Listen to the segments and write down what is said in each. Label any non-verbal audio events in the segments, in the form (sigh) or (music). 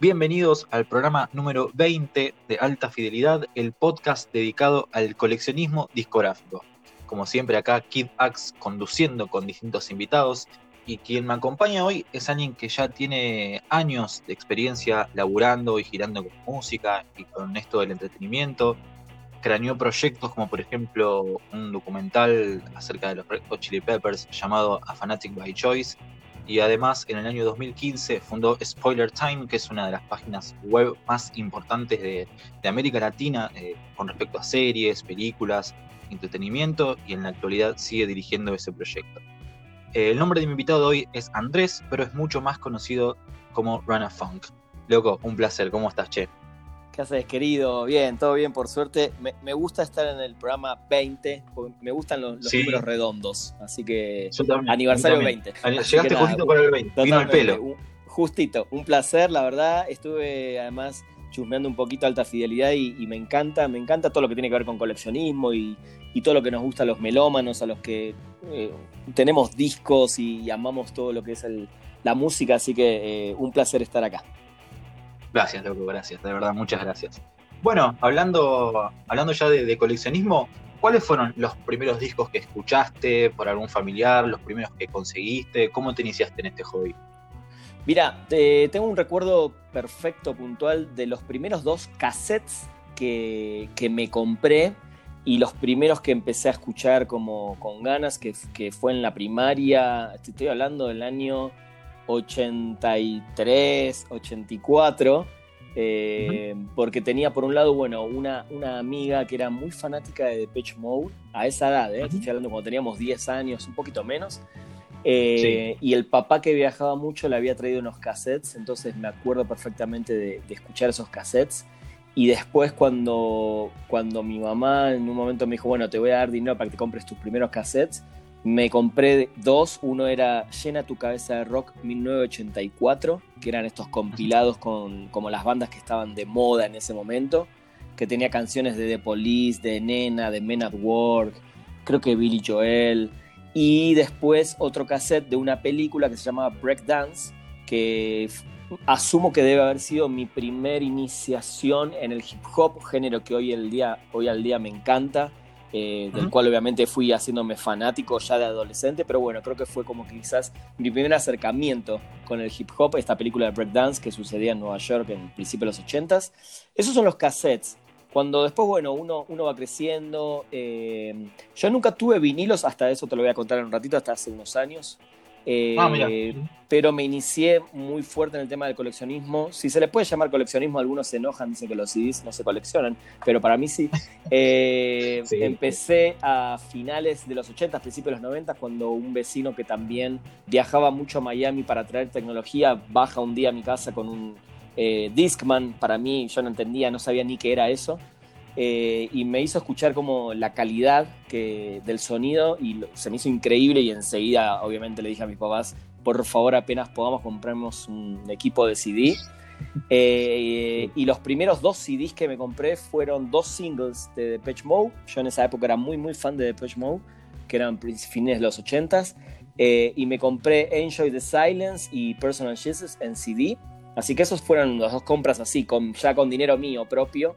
Bienvenidos al programa número 20 de Alta Fidelidad, el podcast dedicado al coleccionismo discográfico. Como siempre acá Kid Axe conduciendo con distintos invitados y quien me acompaña hoy es alguien que ya tiene años de experiencia laburando y girando con música y con esto del entretenimiento. Craneó proyectos como por ejemplo un documental acerca de los Red Chili Peppers llamado A Fanatic by Choice y además en el año 2015 fundó Spoiler Time, que es una de las páginas web más importantes de, América Latina eh, con respecto a series, películas, entretenimiento y en la actualidad sigue dirigiendo ese proyecto. Eh, el nombre de mi invitado de hoy es Andrés, pero es mucho más conocido como Rana Funk. Loco, un placer, ¿cómo estás, Che? ¿Qué haces, querido? Bien, todo bien, por suerte. Me, gusta estar en el programa 20, me gustan los, números redondos, así que aniversario 20. Llegaste justito con el 20, vino el pelo. Justito, un placer, la verdad. Estuve además chusmeando un poquito alta fidelidad y, me encanta, me encanta todo lo que tiene que ver con coleccionismo y, todo lo que nos gusta a los melómanos, a los que eh, tenemos discos y amamos todo lo que es la música, así que eh, un placer estar acá. Gracias, loco, gracias, de verdad, muchas gracias. Bueno, hablando, hablando ya de, coleccionismo, ¿cuáles fueron los primeros discos que escuchaste por algún familiar, los primeros que conseguiste? ¿Cómo te iniciaste en este hobby? Mira, tengo un recuerdo perfecto, puntual, de los primeros dos cassettes que, me compré y los primeros que empecé a escuchar como con ganas, que, que fue en la primaria, estoy hablando del año 83, 84, eh, porque tenía por un lado, bueno, una, una amiga que era muy fanática de Depeche Mode, a esa edad, ¿eh? estoy hablando cuando teníamos 10 años, un poquito menos, eh, y el papá que viajaba mucho le había traído unos cassettes, entonces me acuerdo perfectamente de, escuchar esos cassettes. Y después cuando, cuando mi mamá en un momento me dijo, bueno, te voy a dar dinero para que te compres tus primeros cassettes, me compré dos, uno era Llena tu cabeza de rock 1984, que eran estos compilados con como las bandas que estaban de moda en ese momento, que tenía canciones de The Police, de Nena, de Men at Work, creo que Billy Joel, y después otro cassette de una película que se llamaba Breakdance, que asumo que debe haber sido mi primer iniciación en el hip hop, género que hoy, el día, hoy al día me encanta eh, del cual obviamente fui haciéndome fanático ya de adolescente, pero bueno, creo que fue como quizás mi primer acercamiento con el hip hop, esta película de breakdance que sucedía en Nueva York en principio de los 80s. Esos son los cassettes. Cuando después, bueno, uno, uno va creciendo. Eh, yo nunca tuve vinilos, hasta eso te lo voy a contar en un ratito, hasta hace unos años. Ah, eh, pero me inicié muy fuerte en el tema del coleccionismo. Si se le puede llamar coleccionismo, algunos se enojan, dicen que los CDs no se coleccionan, pero para mí sí. (laughs) Eh, empecé a finales de los 80, principios de los 90, cuando un vecino que también viajaba mucho a Miami para traer tecnología baja un día a mi casa con un eh, Discman. Para mí, yo no entendía, no sabía ni qué era eso. Eh, y me hizo escuchar como la calidad que, del sonido y se me hizo increíble y enseguida obviamente le dije a mis papás, por favor apenas podamos comprarnos un equipo de CD. Eh, y los primeros dos CDs que me compré fueron dos singles de Depeche Mode. Yo en esa época era muy muy fan de Depeche Mode, que eran fines de los 80s. Eh, y me compré Enjoy the Silence y Personal Jesus en CD. Así que esos fueron las dos compras así, con, ya con dinero mío propio.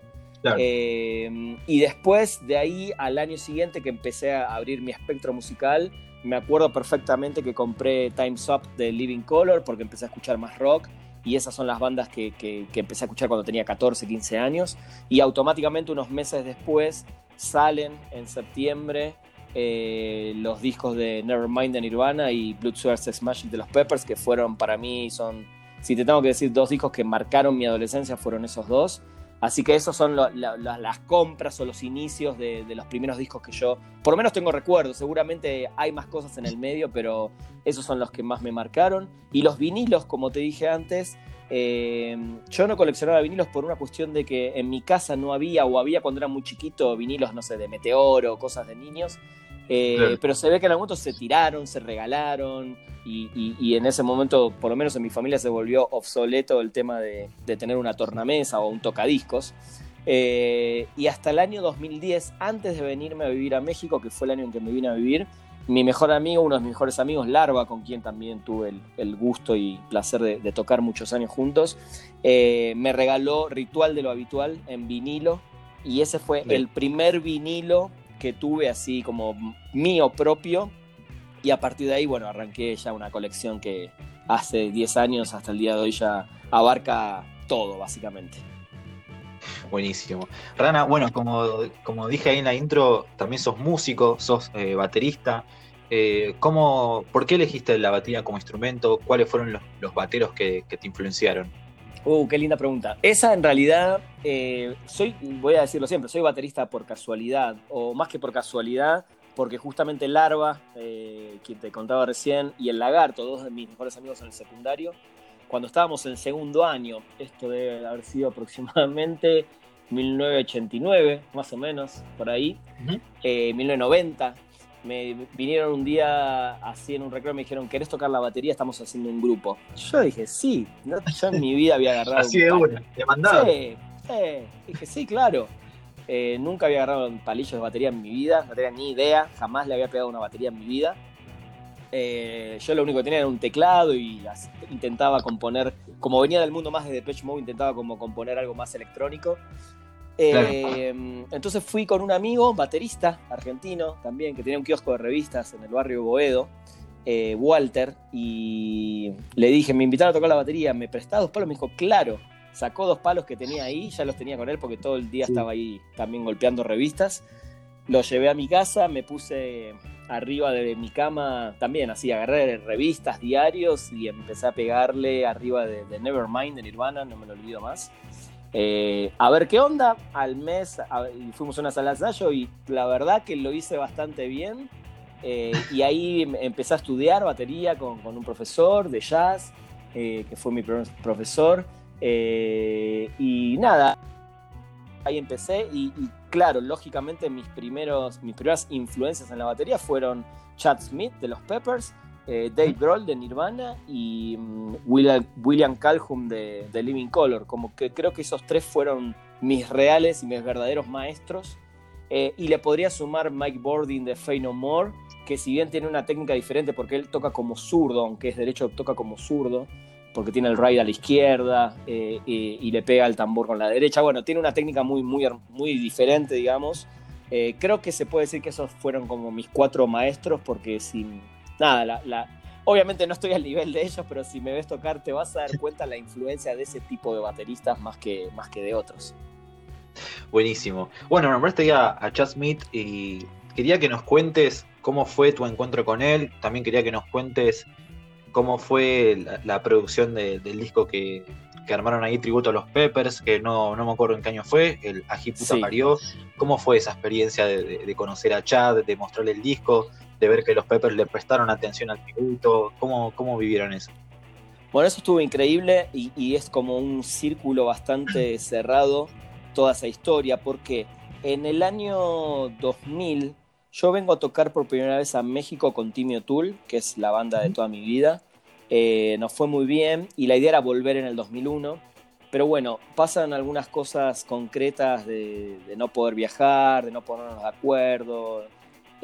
Em, y después de ahí al año siguiente que empecé a abrir mi espectro musical, me acuerdo perfectamente que compré Time's Up de Living Color porque empecé a escuchar más rock y esas son las bandas que, que, empecé a escuchar cuando tenía 14, 15 años. Y automáticamente unos meses después salen en septiembre eh, los discos de Nevermind de Nirvana y Blood Sex Magic de los Peppers que fueron para mí son si te tengo que decir dos discos que marcaron mi adolescencia fueron esos dos Así que esos son las compras o los inicios de, los primeros discos que yo, por lo menos tengo recuerdos, seguramente hay más cosas en el medio, pero esos son los que más me marcaron. Y los vinilos, como te dije antes, eh, yo no coleccionaba vinilos por una cuestión de que en mi casa no había, o había cuando era muy chiquito, vinilos, no sé, de Meteoro, cosas de niños. Eh, pero se ve que en algún momento se tiraron, se regalaron y, en ese momento, por lo menos en mi familia, se volvió obsoleto el tema de, tener una tornamesa o un tocadiscos. Eh, y hasta el año 2010, antes de venirme a vivir a México, que fue el año en que me vine a vivir, mi mejor amigo, uno de mis mejores amigos, Larva, con quien también tuve el, gusto y placer de, tocar muchos años juntos, eh, me regaló Ritual de lo Habitual en vinilo y ese fue el primer vinilo que tuve así como mío propio y a partir de ahí, bueno, arranqué ya una colección que hace 10 años hasta el día de hoy ya abarca todo, básicamente. Buenísimo. Rana, bueno, como, como dije ahí en la intro, también sos músico, sos eh, baterista. Eh, ¿cómo, ¿Por qué elegiste la batería como instrumento? ¿Cuáles fueron los, bateros que, te influenciaron? Uh, qué linda pregunta. Esa en realidad, eh, soy, voy a decirlo siempre, soy baterista por casualidad, o más que por casualidad, porque justamente Larva, quien te contaba recién, y el Lagarto, dos de mis mejores amigos en el secundario, cuando estábamos en segundo año, esto debe haber sido aproximadamente 1989, más o menos, por ahí, 1990, eh, me vinieron un día así en un recreo y me dijeron, ¿querés tocar la batería? Estamos haciendo un grupo. Yo dije, sí, yo en mi vida había agarrado... así de una, de mandado. Sí, dije, sí, claro. Eh, nunca había agarrado un palillo de batería en mi vida, no tenía ni idea, jamás le había pegado una batería en mi vida. Eh, yo lo único que tenía era un teclado y intentaba componer, como venía del mundo más de Depeche Mode, intentaba como componer algo más electrónico. Eh, entonces fui con un amigo, baterista argentino también, que tenía un kiosco de revistas en el barrio Boedo, eh, Walter, y le dije, me invitaron a tocar la batería, ¿me prestás dos palos? Me dijo, claro. Sacó dos palos que tenía ahí, ya los tenía con él porque todo el día estaba ahí también golpeando revistas. Lo llevé a mi casa, me puse arriba de mi cama también, así, agarré revistas, diarios y empecé a pegarle arriba de, Nevermind de Nirvana, no me lo olvido más. Eh, a ver qué onda, al mes y fuimos a una sala de ensayo y la verdad que lo hice bastante bien. Eh, y ahí em, empecé a estudiar batería con, un profesor de jazz, eh, que fue mi profesor. y nada, ahí empecé y, claro, lógicamente mis, primeros, mis primeras influencias en la batería fueron Chad Smith de los Peppers, eh, Dave Grohl de Nirvana y mm, William, William, Calhoun de, Living Color. Como que creo que esos tres fueron mis reales y mis verdaderos maestros. Eh, y le podría sumar Mike Bording de Fey No More, que si bien tiene una técnica diferente porque él toca como zurdo, aunque es derecho, toca como zurdo, porque tiene el ride a la izquierda eh, y, le pega el tambor con la derecha. Bueno, tiene una técnica muy, muy, muy diferente, digamos. Creo que se puede decir que esos fueron como mis cuatro maestros, porque sin nada, la, obviamente no estoy al nivel de ellos, pero si me ves tocar te vas a dar cuenta la influencia de ese tipo de bateristas más que, más que de otros. Buenísimo. Bueno, nombraste ya a Chad Smith y quería que nos cuentes cómo fue tu encuentro con él. También quería que nos cuentes cómo fue la, producción del disco que, armaron ahí tributo a los Peppers, que no, me acuerdo en qué año fue, el Ají Puta Parió. ¿Cómo fue esa experiencia de, conocer a Chad, de mostrarle el disco, de ver que los Peppers le prestaron atención al tributo? ¿Cómo, cómo vivieron eso? Bueno, eso estuvo increíble y, y es como un círculo bastante (clears throat) cerrado toda esa historia, porque en el año 2000 yo vengo a tocar por primera vez a México con Timmy O'Toole, que es la banda de toda mi vida. Eh, nos fue muy bien y la idea era volver en el 2001. Pero bueno, pasan algunas cosas concretas de, no poder viajar, de no ponernos de acuerdo.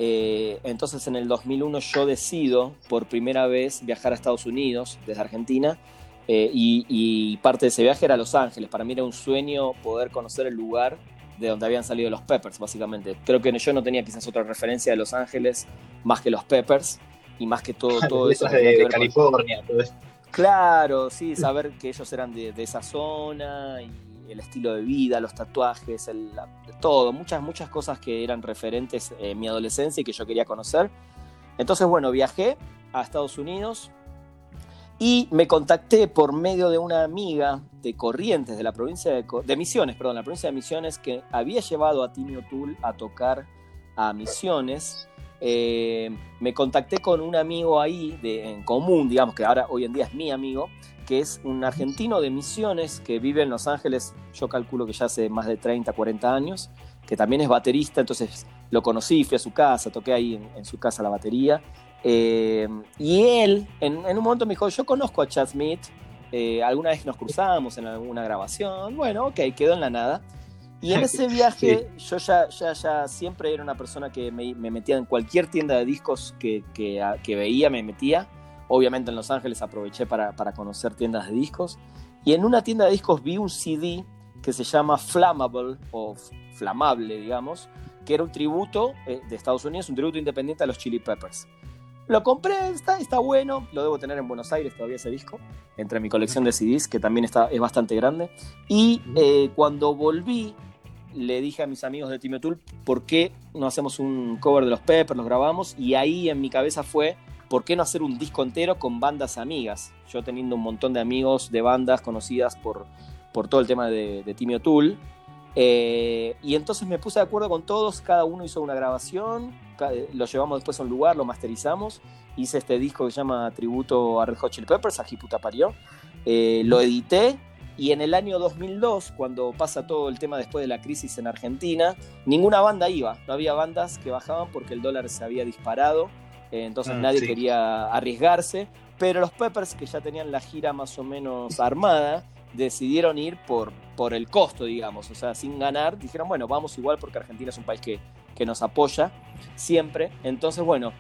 Eh, entonces en el 2001 yo decido por primera vez viajar a Estados Unidos desde Argentina. Eh, y, y parte de ese viaje era a Los Ángeles. Para mí era un sueño poder conocer el lugar de donde habían salido los Peppers, básicamente. Creo que yo no tenía quizás otra referencia de Los Ángeles más que los Peppers y más que todo, (laughs) todo eso. de, California, todo eso. Claro, sí, saber que ellos eran de, esa zona y el estilo de vida, los tatuajes, el, todo, muchas, muchas cosas que eran referentes en mi adolescencia y que yo quería conocer. Entonces, bueno, viajé a Estados Unidos, y me contacté por medio de una amiga de Corrientes, de la provincia de, Misiones, perdón, la provincia de Misiones, que había llevado a Timmy O'Toole a tocar a Misiones. Eh, me contacté con un amigo ahí de, en común, digamos que ahora hoy en día es mi amigo, que es un argentino de Misiones que vive en Los Ángeles, yo calculo que ya hace más de 30, 40 años, que también es baterista, entonces lo conocí, fui a su casa, toqué ahí en su casa la batería eh, y él, en, un momento me dijo, yo conozco a Chad Smith, eh, alguna vez nos cruzamos en alguna grabación, bueno, ok, quedó en la nada. Y en ese (laughs) viaje yo ya, ya, ya siempre era una persona que me, metía en cualquier tienda de discos que, que, veía, me metía. Obviamente en Los Ángeles aproveché para, para, conocer tiendas de discos. Y en una tienda de discos vi un CD que se llama Flammable o Flamable, digamos, que era un tributo eh, de Estados Unidos, un tributo independiente a los Chili Peppers. Lo compré, está, está bueno, lo debo tener en Buenos Aires todavía ese disco, entre mi colección de CDs, que también está, es bastante grande. Y eh, cuando volví, le dije a mis amigos de Timio Tool, ¿por qué no hacemos un cover de los Peppers, los grabamos? Y ahí en mi cabeza fue, ¿por qué no hacer un disco entero con bandas amigas? Yo teniendo un montón de amigos de bandas conocidas por, por todo el tema de, de Timio Tool. Eh, y entonces me puse de acuerdo con todos, cada uno hizo una grabación, eh, lo llevamos después a un lugar, lo masterizamos, hice este disco que se llama Tributo a Red Hot Chili Peppers, a Jiputa Parió, eh, lo edité y en el año 2002, cuando pasa todo el tema después de la crisis en Argentina, ninguna banda iba, no había bandas que bajaban porque el dólar se había disparado, entonces ah, nadie quería arriesgarse, pero los Peppers que ya tenían la gira más o menos armada, decidieron ir por, por el costo, digamos, o sea, sin ganar, dijeron, bueno, vamos igual porque Argentina es un país que, nos apoya siempre. Entonces, bueno,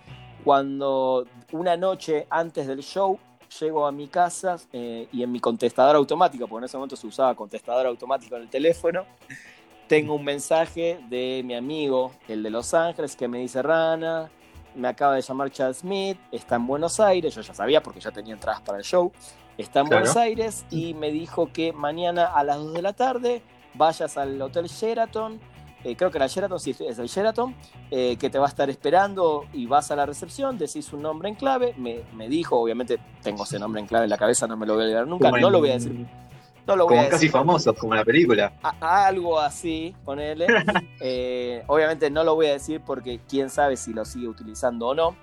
cuando una noche antes del show llego a mi casa eh, y en mi contestador automático, porque en ese momento se usaba contestador automático en el teléfono, tengo un mensaje de mi amigo, el de Los Ángeles, que me dice, Rana, me acaba de llamar Chad Smith, está en Buenos Aires, yo ya sabía porque ya tenía entradas para el show, está en Buenos Aires y me dijo que mañana a las 2 de la tarde vayas al Hotel Sheraton, eh, creo que era Sheraton, sí, es el Sheraton, eh, que te va a estar esperando y vas a la recepción, decís un nombre en clave, me, dijo, obviamente tengo ese nombre en clave en la cabeza, no me lo voy a olvidar nunca, no lo voy a decir. No lo voy como casi famosos, como la película. algo así, ponele. (laughs) eh, obviamente no lo voy a decir porque quién sabe si lo sigue utilizando o no.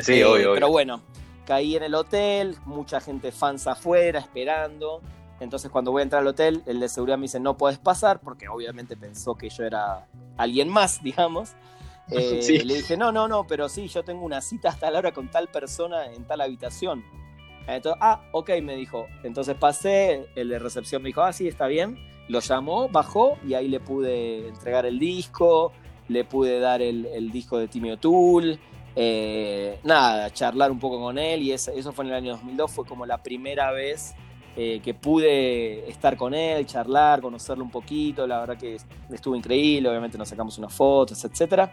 Sí, eh, obvio. Pero bueno, caí en el hotel, mucha gente fans afuera esperando. Entonces cuando voy a entrar al hotel, el de seguridad me dice no puedes pasar porque obviamente pensó que yo era alguien más, digamos. (laughs) Eh, le dije, no, no, no, pero sí, yo tengo una cita hasta la hora con tal persona en tal habitación. Entonces, ah, ok, me dijo. Entonces pasé, el de recepción me dijo, ah, sí, está bien. Lo llamó, bajó y ahí le pude entregar el disco, le pude dar el, disco de Timmy O'Toole. Eh, nada, charlar un poco con él y eso, fue en el año 2002, fue como la primera vez eh, que pude estar con él, charlar, conocerlo un poquito, la verdad que estuvo increíble, obviamente nos sacamos unas fotos, etc.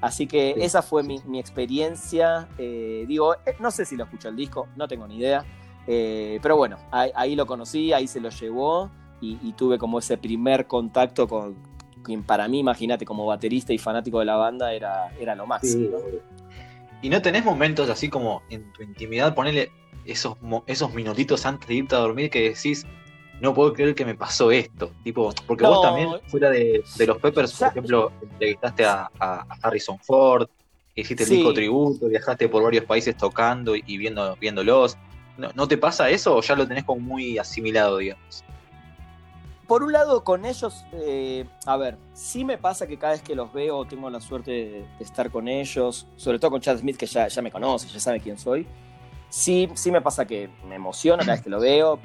Así que esa fue mi, experiencia, eh, digo, no sé si lo escuchó el disco, no tengo ni idea, pero bueno, ahí, lo conocí, ahí se lo llevó y, tuve como ese primer contacto con, quien para mí, imagínate, como baterista y fanático de la banda, era, era lo máximo. ¿Y no tenés momentos así como en tu intimidad, ponerle esos, esos minutitos antes de irte a dormir que decís, no puedo creer que me pasó esto? Tipo, porque vos también, fuera de, los Peppers, por ejemplo, entrevistaste a, a, Harrison Ford, hiciste el disco tributo, viajaste por varios países tocando y viendo, viéndolos. ¿No, ¿No te pasa eso o ya lo tenés como muy asimilado, digamos? por un lado, con ellos, eh, a ver, sí me pasa que cada vez que los veo tengo la suerte de, estar con ellos, sobre todo con Chad Smith, que ya, ya, me conoce, ya sabe quién soy. Sí, sí me pasa que me emociona cada vez que lo veo.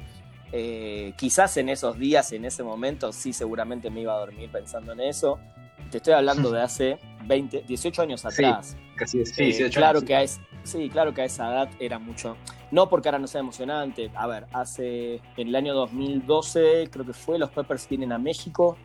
Eh, quizás en esos días, en ese momento, sí seguramente me iba a dormir pensando en eso. Te estoy hablando de (laughs) hace 20, 18 años atrás. Sí, casi sí, 18 eh, claro que a sí, claro que a esa edad era mucho no porque ahora no sea emocionante. A ver, hace en el año 2012, creo que fue, los Peppers vienen a México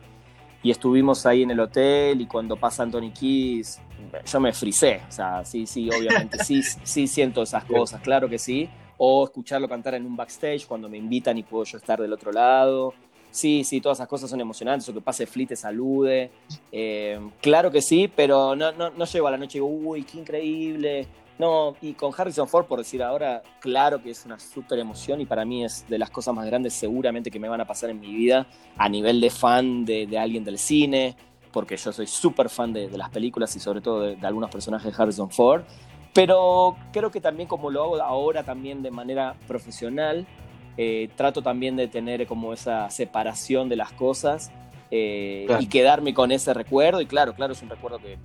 y estuvimos ahí en el hotel y cuando pasa Anthony Kiss, yo me frisé. O sea, sí, sí, obviamente, sí, (laughs) sí siento esas cosas, claro que sí. O escucharlo cantar en un backstage cuando me invitan y puedo yo estar del otro lado. Sí, sí, todas esas cosas son emocionantes, o que pase Fleet te salude. Eh, claro que sí, pero no, no, no llego a la noche y digo, uy, qué increíble no, y con Harrison Ford, por decir ahora, claro que es una súper emoción y para mí es de las cosas más grandes seguramente que me van a pasar en mi vida a nivel de fan de, alguien del cine, porque yo soy súper fan de, las películas y sobre todo de, algunos personajes de Harrison Ford. Pero creo que también como lo hago ahora también de manera profesional, eh, trato también de tener como esa separación de las cosas eh, y quedarme con ese recuerdo. Y claro, claro, es un recuerdo que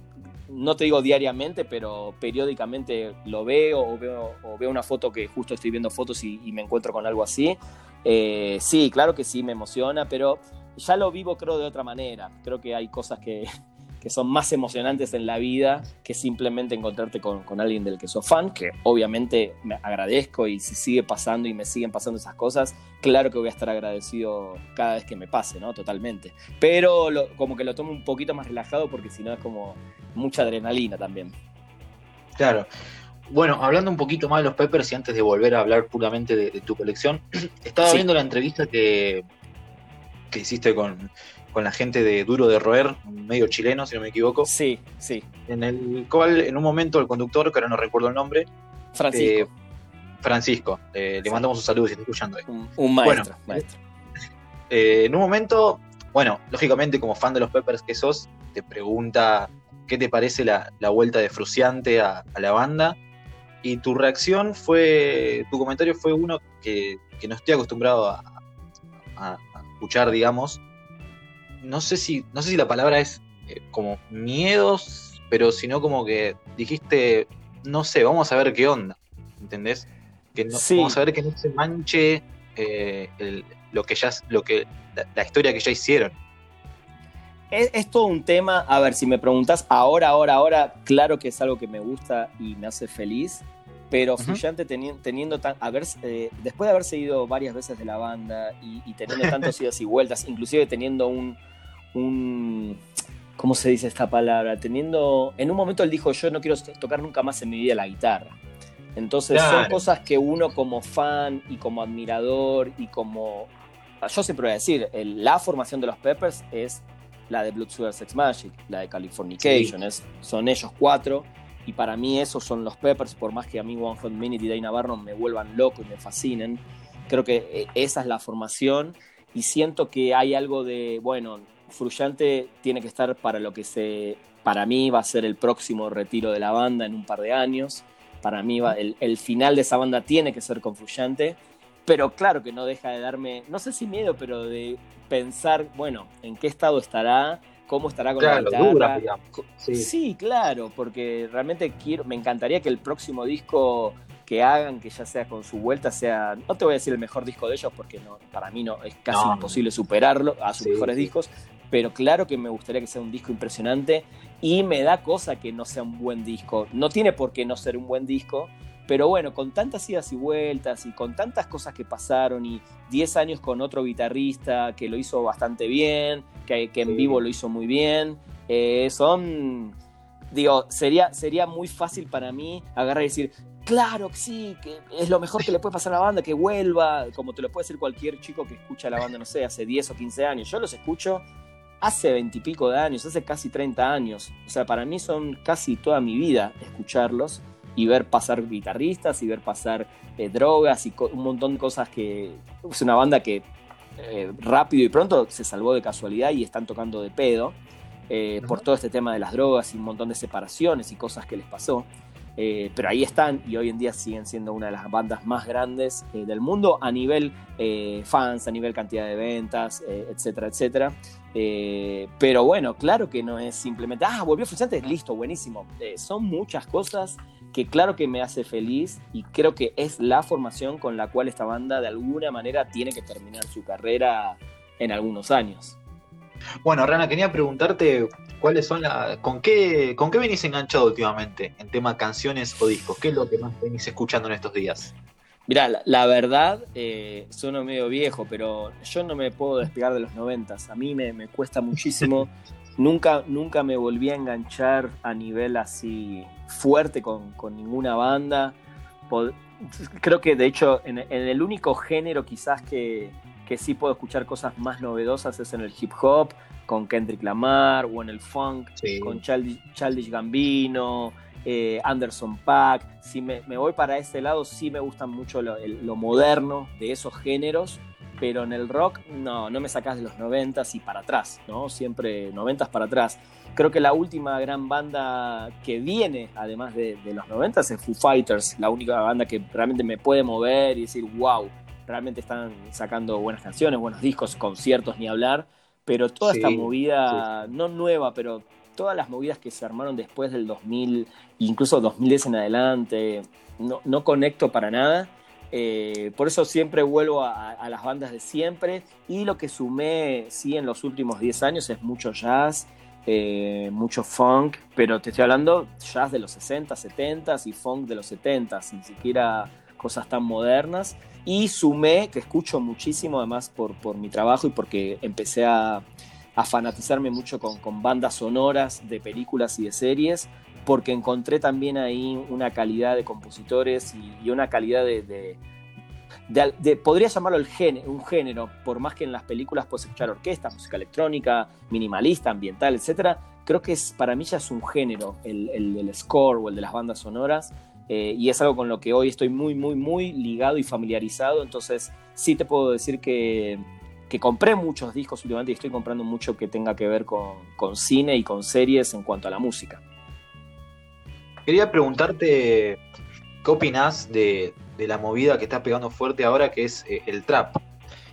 no te digo diariamente, pero periódicamente lo veo o veo, o veo una foto que justo estoy viendo fotos y, me encuentro con algo así. Eh, sí, claro que sí, me emociona, pero ya lo vivo creo de otra manera. Creo que hay cosas que, que son más emocionantes en la vida que simplemente encontrarte con, con, alguien del que sos fan, que obviamente me agradezco y si sigue pasando y me siguen pasando esas cosas, claro que voy a estar agradecido cada vez que me pase, ¿no? Totalmente. Pero como que lo tomo un poquito más relajado porque si no es como mucha adrenalina también. Claro. Bueno, hablando un poquito más de los Peppers y antes de volver a hablar puramente de, tu colección, (clears throat) estaba viendo la entrevista que, que hiciste con, con la gente de Duro de Roer, medio chileno, si no me equivoco. Sí, sí. En el cual, en un momento, el conductor, que ahora no recuerdo el nombre. Francisco. Eh, Francisco, eh, le mandamos un saludo si está escuchando. Un, maestro, maestro. Eh, en un momento, bueno, lógicamente, como fan de los Peppers que sos, te pregunta qué te parece la, vuelta de Fruciante a, la banda. Y tu reacción fue, tu comentario fue uno que, no estoy acostumbrado a, a escuchar, digamos, no sé si, no sé si la palabra es eh, como miedos, pero sino como que dijiste, no sé, vamos a ver qué onda, ¿entendés? Que no, Vamos a ver que no se manche eh, lo que ya, lo que, la, historia que ya hicieron. Es, todo un tema, a ver, si me preguntas ahora, ahora, ahora, claro que es algo que me gusta y me hace feliz, pero uh teniendo, tan, eh, después de haber seguido varias veces de la banda y, y teniendo tantas (laughs) idas y vueltas, inclusive teniendo un, un, ¿cómo se dice esta palabra? Teniendo, en un momento él dijo, yo no quiero tocar nunca más en mi vida la guitarra. Entonces son cosas que uno como fan y como admirador y como, yo siempre voy a decir, la formación de los Peppers es la de Blood Sugar Sex Magic, la de Californication, son ellos cuatro. Y para mí esos son los Peppers, por más que a mí One Hot Minute y Dana Barron me vuelvan loco y me fascinen. Creo que eh, esa es la formación y siento que hay algo de, bueno, Frullante tiene que estar para lo que se, para mí va a ser el próximo retiro de la banda en un par de años. Para mí va, el, final de esa banda tiene que ser con Frullante. Pero claro que no deja de darme, no sé si miedo, pero de pensar, bueno, en qué estado estará, cómo estará con la guitarra. sí. sí. claro, porque realmente quiero, me encantaría que el próximo disco que hagan, que ya sea con su vuelta, sea, no te voy a decir el mejor disco de ellos, porque no, para mí no es casi imposible superarlo a sus mejores discos, pero claro que me gustaría que sea un disco impresionante y me da cosa que no sea un buen disco. No tiene por qué no ser un buen disco, pero bueno, con tantas idas y vueltas y con tantas cosas que pasaron y 10 años con otro guitarrista que lo hizo bastante bien, que, en vivo lo hizo muy bien, eh, son, digo, sería, sería muy fácil para mí agarrar y decir, claro que sí, que es lo mejor que le puede pasar a la banda, que vuelva, como te lo puede decir cualquier chico que escucha la banda, no sé, hace 10 o 15 años. Yo los escucho hace 20 y pico de años, hace casi 30 años. O sea, para mí son casi toda mi vida escucharlos y ver pasar guitarristas y ver pasar eh, drogas y un montón de cosas que... Es una banda que eh, rápido y pronto se salvó de casualidad y están tocando de pedo. Eh, por todo este tema de las drogas y un montón de separaciones y cosas que les pasó. Eh, pero ahí están y hoy en día siguen siendo una de las bandas más grandes eh, del mundo a nivel eh, fans, a nivel cantidad de ventas, etcétera, etcétera. Pero bueno, claro que no es simplemente, ah, volvió Frustrante, listo, buenísimo. son muchas cosas que claro que me hace feliz y creo que es la formación con la cual esta banda de alguna manera tiene que terminar su carrera en algunos años. Bueno, Rana, quería preguntarte cuáles son las. ¿Con qué, ¿Con qué venís enganchado últimamente en tema canciones o discos? ¿Qué es lo que más venís escuchando en estos días? Mirá, la, verdad, eh, sueno medio viejo, pero yo no me puedo despegar de los noventas. A mí me, cuesta muchísimo. (laughs) nunca, nunca me volví a enganchar a nivel así fuerte con, ninguna banda. creo que de hecho en el único género quizás que, que sí puedo escuchar cosas más novedosas es en el hip hop, con Kendrick Lamar, o en el funk, con Childish, Gambino, eh, Anderson Paak. Si me, voy para ese lado, sí me gusta mucho lo, moderno de esos géneros, pero en el rock no, no me sacas de los noventas y para atrás, ¿no? Siempre noventas para atrás. Creo que la última gran banda que viene, además de, de los noventas, es Foo Fighters, la única banda que realmente me puede mover y decir, wow, realmente están sacando buenas canciones, buenos discos, conciertos, ni hablar, pero toda esta movida, no nueva, pero todas las movidas que se armaron después del 2000, incluso 2010 en adelante, no, no conecto para nada. Eh, por eso siempre vuelvo a, las bandas de siempre y lo que sumé, sí, en los últimos 10 años es mucho jazz, eh, mucho funk, pero te estoy hablando jazz de los 60, 70 y funk de los 70, ni siquiera cosas tan modernas. Y sumé, que escucho muchísimo además por, por mi trabajo y porque empecé a, a fanatizarme mucho con, con, bandas sonoras de películas y de series, porque encontré también ahí una calidad de compositores y, una calidad de, de, podría llamarlo el género, un género, por más que en las películas puedes escuchar orquesta, música electrónica, minimalista, ambiental, etc. Creo que es, para mí ya es un género el, el, score o el de las bandas sonoras. Eh, y es algo con lo que hoy estoy muy, muy, muy ligado y familiarizado. Entonces, sí te puedo decir que, que compré muchos discos últimamente y estoy comprando mucho que tenga que ver con, con cine y con series en cuanto a la música. Quería preguntarte, ¿qué opinás de, la movida que está pegando fuerte ahora, que es eh, el trap?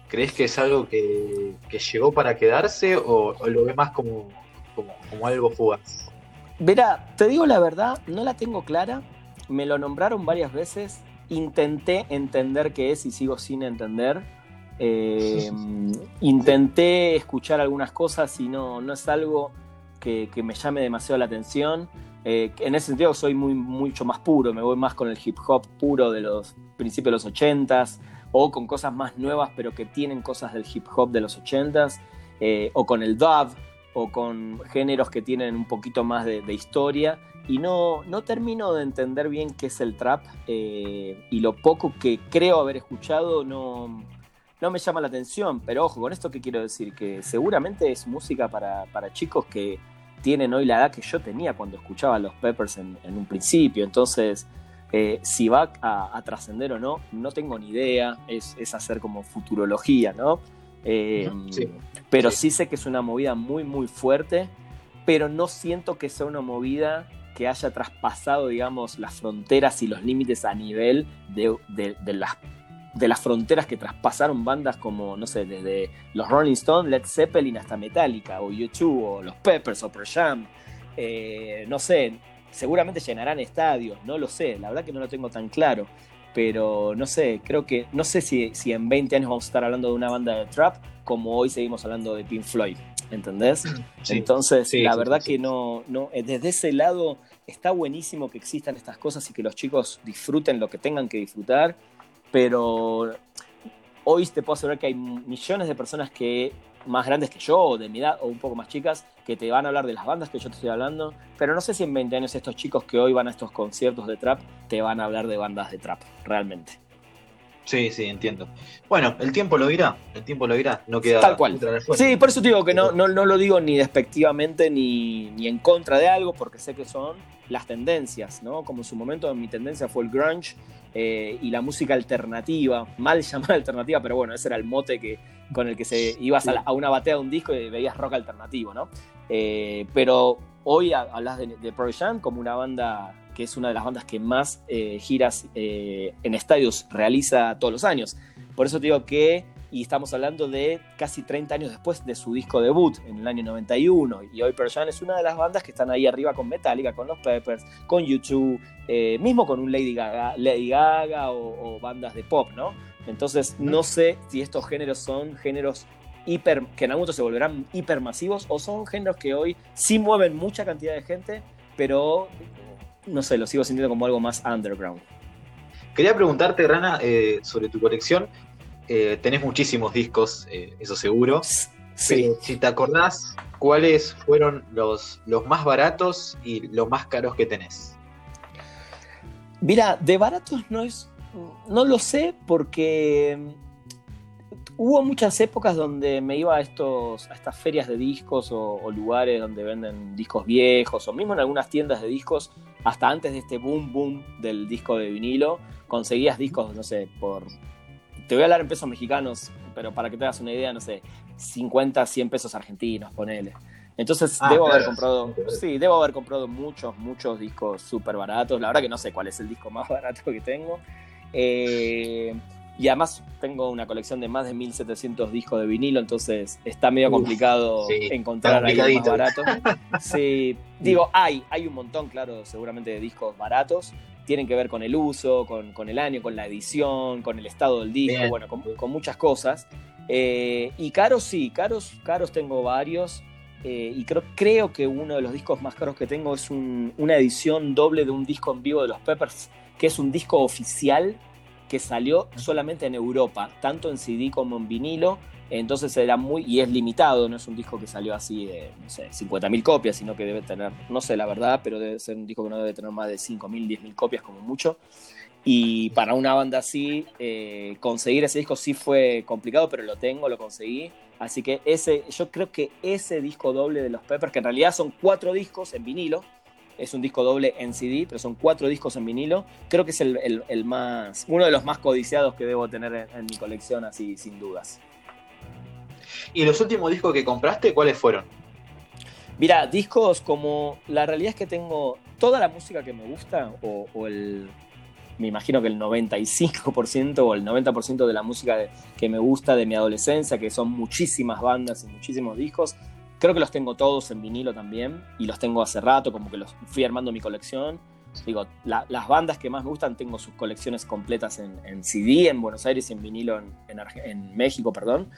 ¿Crees que es algo que, llegó para quedarse o, lo ves más como, como, algo fugaz? Verá, te digo la verdad, no la tengo clara. Me lo nombraron varias veces. Intenté entender qué es y sigo sin entender. Eh, intenté escuchar algunas cosas y no, no es algo que, que, me llame demasiado la atención. Eh, en ese sentido soy muy, mucho más puro, me voy más con el hip hop puro de los principios de los 80s o con cosas más nuevas pero que tienen cosas del hip hop de los 80s eh, o con el dub o con géneros que tienen un poquito más de, historia y no, no termino de entender bien qué es el trap y lo poco que creo haber escuchado no, no me llama la atención, pero ojo, con esto que quiero decir, que seguramente es música para, para chicos que tienen hoy la edad que yo tenía cuando escuchaba los Peppers en, un principio. Entonces, eh, si va a, trascender o no, no tengo ni idea. Es, hacer como futurología, ¿no? Eh, pero sí. sé que es una movida muy, muy fuerte, pero no siento que sea una movida que haya traspasado, digamos, las fronteras y los límites a nivel de, de las de las fronteras que traspasaron bandas como, no sé, desde los Rolling Stones, Led Zeppelin hasta Metallica, o YouTube, o los Peppers, o Pearl Jam. Eh, no sé, seguramente llenarán estadios, no lo sé, la verdad que no lo tengo tan claro. Pero no sé, creo que, no sé si, si en 20 años vamos a estar hablando de una banda de trap como hoy seguimos hablando de Pink Floyd, ¿entendés? Entonces, la verdad que no, no, eh, desde ese lado está buenísimo que existan estas cosas y que los chicos disfruten lo que tengan que disfrutar pero hoy te puedo asegurar que hay millones de personas que más grandes que yo, o de mi edad, o un poco más chicas, que te van a hablar de las bandas que yo te estoy hablando, pero no sé si en 20 años estos chicos que hoy van a estos conciertos de trap te van a hablar de bandas de trap, realmente. Sí, sí, entiendo. Bueno, el tiempo lo dirá, el tiempo lo dirá, no queda Tal cual. Sí, por eso digo que no, no, no lo digo ni despectivamente ni, ni, en contra de algo, porque sé que son las tendencias, ¿no? Como en su momento mi tendencia fue el grunge eh, y la música alternativa, mal (laughs) llamada alternativa, pero bueno, ese era el mote que, con el que se ibas a, una batea de un disco y veías rock alternativo, ¿no? Eh, pero hoy hablas de, de Pearl Jam como una banda que es una de las bandas que más eh, giras en estadios realiza todos los años. Por eso te digo que y estamos hablando de casi 30 años después de su disco debut en el año 91 y hoy Pearl Jam es una de las bandas que están ahí arriba con Metallica, con los Peppers, con YouTube, eh, mismo con un Lady Gaga, Lady Gaga o, bandas de pop, ¿no? Entonces no sé si estos géneros son géneros hiper, que en algún momento se volverán hipermasivos o son géneros que hoy sí mueven mucha cantidad de gente, pero no sé, lo sigo sintiendo como algo más underground. Quería preguntarte, Rana, eh, sobre tu colección. Eh, tenés muchísimos discos, eh, eso seguro. Sí. si te acordás, ¿cuáles fueron los, los más baratos y los más caros que tenés? Mira, de baratos no es. No lo sé porque mm, hubo muchas épocas donde me iba a, estos, a estas ferias de discos o, o, lugares donde venden discos viejos o mismo en algunas tiendas de discos, hasta antes de este boom boom del disco de vinilo, conseguías discos, no sé, por te voy a hablar en pesos mexicanos, pero para que te hagas una idea, no sé, 50, 100 pesos argentinos, ponele. Entonces ah, debo haber comprado, sí, debo haber comprado muchos, muchos discos súper baratos. La verdad que no sé cuál es el disco más (laughs) barato que tengo. Eh, y además tengo una colección de más de 1700 discos de vinilo, entonces está medio complicado encontrar ahí más baratos. Sí, (laughs) digo, hay, hay un montón, claro, seguramente de discos baratos, tienen que ver con el uso, con, el año, con la edición, con el estado del disco, bueno, con, muchas cosas. Eh, y caros sí, caros, caros tengo varios. Eh, y creo, creo que uno de los discos más caros que tengo es una edición doble de un disco en vivo de los Peppers, que es un disco oficial que salió solamente en Europa, tanto en CD como en vinilo. Entonces era muy, y es limitado, no es un disco que salió así de, no sé, 50.000 copias, sino que debe tener, no sé la verdad, pero debe ser un disco que no debe tener más de 5.000, 10.000 copias como mucho. Y para una banda así, eh, conseguir ese disco sí fue complicado, pero lo tengo, lo conseguí. Así que ese, yo creo que ese disco doble de los Peppers, que en realidad son cuatro discos en vinilo, es un disco doble en CD, pero son cuatro discos en vinilo. Creo que es el, más, uno de los más codiciados que debo tener en, mi colección, así sin dudas. ¿Y los últimos discos que compraste, cuáles fueron? Mira, discos como. La realidad es que tengo toda la música que me gusta, o, el. Me imagino que el 95% o el 90% de la música que me gusta de mi adolescencia, que son muchísimas bandas y muchísimos discos, Creo que los tengo todos en vinilo también y los tengo hace rato, como que los fui armando mi colección. Digo, las bandas que más me gustan tengo sus colecciones completas en, CD en Buenos Aires y en vinilo en, México, perdón.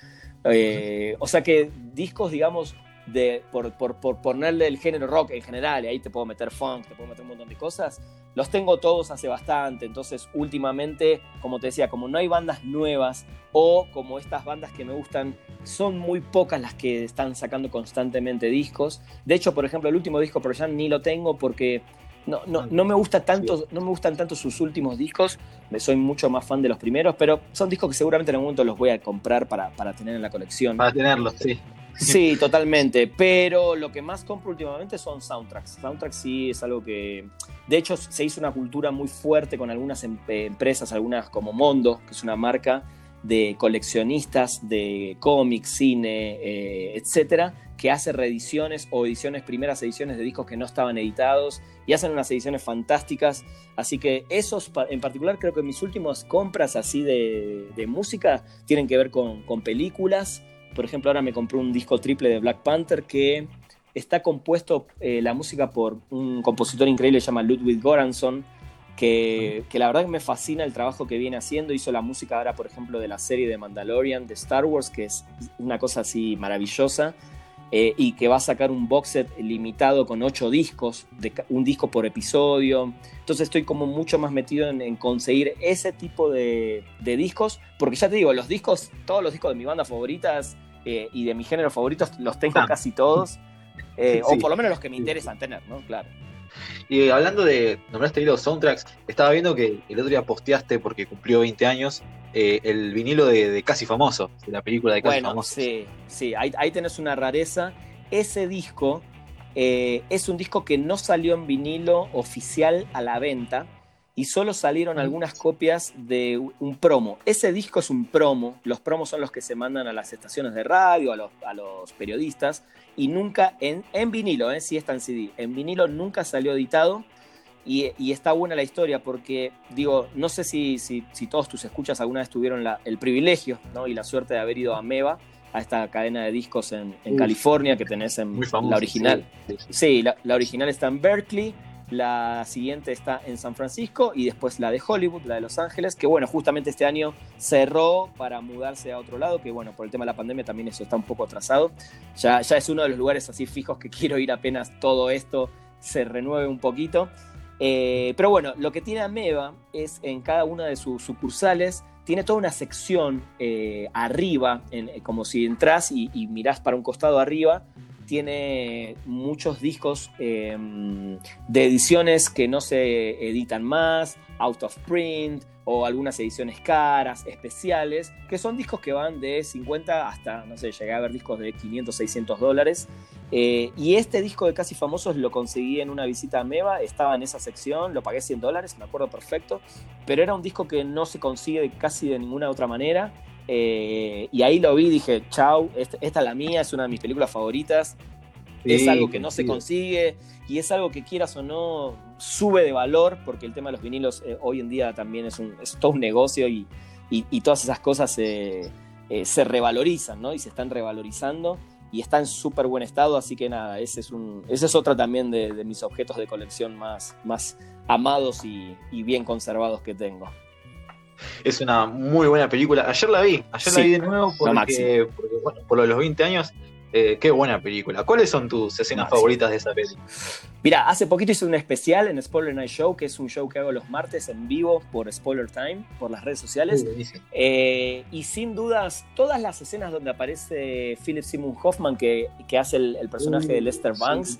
Eh, o sea que discos, digamos, de, por, por, por, ponerle el género rock en general, y ahí te puedo meter funk, te puedo meter un montón de cosas, los tengo todos hace bastante, entonces últimamente, como te decía, como no hay bandas nuevas o como estas bandas que me gustan, son muy pocas las que están sacando constantemente discos. De hecho, por ejemplo, el último disco por ni lo tengo porque no, no, no, me gusta tanto, no me gustan tanto sus últimos discos, soy mucho más fan de los primeros, pero son discos que seguramente en algún momento los voy a comprar para, para tener en la colección. Para tenerlos, sí. Sí, totalmente. Pero lo que más compro últimamente son soundtracks. Soundtracks sí es algo que. De hecho, se hizo una cultura muy fuerte con algunas em, empresas, algunas como Mondo, que es una marca de coleccionistas de cómics, cine, eh, etcétera, que hace reediciones o ediciones, primeras ediciones de discos que no estaban editados y hacen unas ediciones fantásticas. Así que esos, en particular, creo que mis últimas compras así de, música tienen que ver con, con películas por ejemplo, ahora me compré un disco triple de Black Panther que está compuesto eh, la música por un compositor increíble que se llama Ludwig Goranson, que, que, la verdad que me fascina el trabajo que viene haciendo. Hizo la música ahora, por ejemplo, de la serie de Mandalorian de Star Wars, que es una cosa así maravillosa. Eh, y que va a sacar un box set limitado con ocho discos, de, un disco por episodio. Entonces estoy como mucho más metido en, conseguir ese tipo de, de, discos, porque ya te digo, los discos, todos los discos de mi banda favoritas eh, y de mis géneros favoritos los tengo ah. casi todos, (laughs) eh, o por lo menos los que me interesan tener, ¿no? Claro. (laughs) Y hablando de, nombraste los soundtracks, estaba viendo que el otro día posteaste, porque cumplió 20 años, eh, el vinilo de, Casi Famoso, de la película de Casi bueno, Sí, sí, ahí, ahí, tenés una rareza. Ese disco es un disco que no salió en vinilo oficial a la venta, y solo salieron algunas copias de un promo. Ese disco es un promo, los promos son los que se mandan a las estaciones de radio, a los, periodistas, y nunca, en, en vinilo, ¿eh? si está en CD, en vinilo nunca salió editado. Y, está buena la historia porque, digo, no sé si, si, todos tus escuchas alguna vez tuvieron el privilegio ¿no? y la suerte de haber ido a Meva, a esta cadena de discos en, California que tenés en la original. Sí, la, la, original está en Berkeley la siguiente está en San Francisco y después la de Hollywood, la de Los Ángeles, que bueno, justamente este año cerró para mudarse a otro lado, que bueno, por el tema de la pandemia también eso está un poco atrasado. Ya, ya es uno de los lugares así fijos que (laughs) quiero ir apenas todo esto se renueve un poquito. Eh, pero bueno, lo que tiene Ameba es en cada una de sus sucursales, tiene toda una sección eh, arriba, como si entras y, y mirás para un costado arriba, tiene muchos discos em, de ediciones que no se editan más, out of print o algunas ediciones caras, especiales, que son discos que van de 50 hasta, no sé, llegué a ver discos de 500, 600 dólares. Eh, y este disco de Casi Famosos lo conseguí en una visita a Meva, estaba en esa sección, lo pagué 100 dólares, me acuerdo perfecto, pero era un disco que no se consigue casi de ninguna otra manera eh, y ahí lo vi y dije, chau, esta, es la mía, es una de mis películas favoritas. es algo que no se consigue y es algo que quieras o no sube de valor porque el tema de los vinilos eh, hoy en día también es, un, todo un negocio y, y, todas esas cosas se revalorizan ¿no? y se están revalorizando. y está en súper buen estado, así que nada, ese es, un, ese es otro también de, mis objetos de colección más, más amados y, bien conservados que tengo. Es una muy buena película. Ayer la vi, ayer la vi de nuevo porque, bueno, por los 20 años eh, qué buena película. ¿Cuáles son tus escenas favoritas de esa película? Mira, hace poquito hice un especial en Spoiler Night Show, que es un show que hago los martes en vivo por Spoiler Time, por las redes sociales. Eh, y sin dudas, todas las escenas donde aparece Philip Simon Hoffman, que, que hace el, personaje de Lester Banks.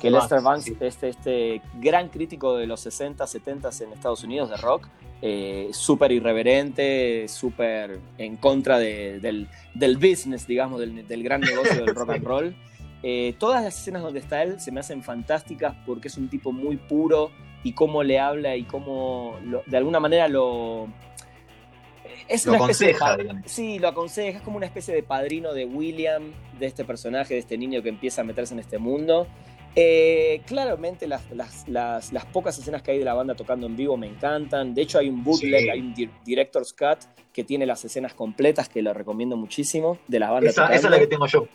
que Lester Banks, este, este gran crítico de los 60, 70 en Estados Unidos de rock, eh, súper irreverente, súper en contra del, business, digamos, del, gran negocio del rock and (laughs) roll. Eh, todas las escenas donde está él se me hacen fantásticas porque es un tipo muy puro y cómo le habla y cómo de alguna manera lo... Es una aconseja, Sí, lo aconseja, es como una especie de padrino de William, de este personaje, de este niño que empieza a meterse en este mundo. Eh, claramente las, pocas escenas que hay de la banda tocando en vivo me encantan. De hecho hay un bootleg, hay un director's cut que tiene las escenas completas que lo recomiendo muchísimo de la banda. Esa, esa es la que tengo yo.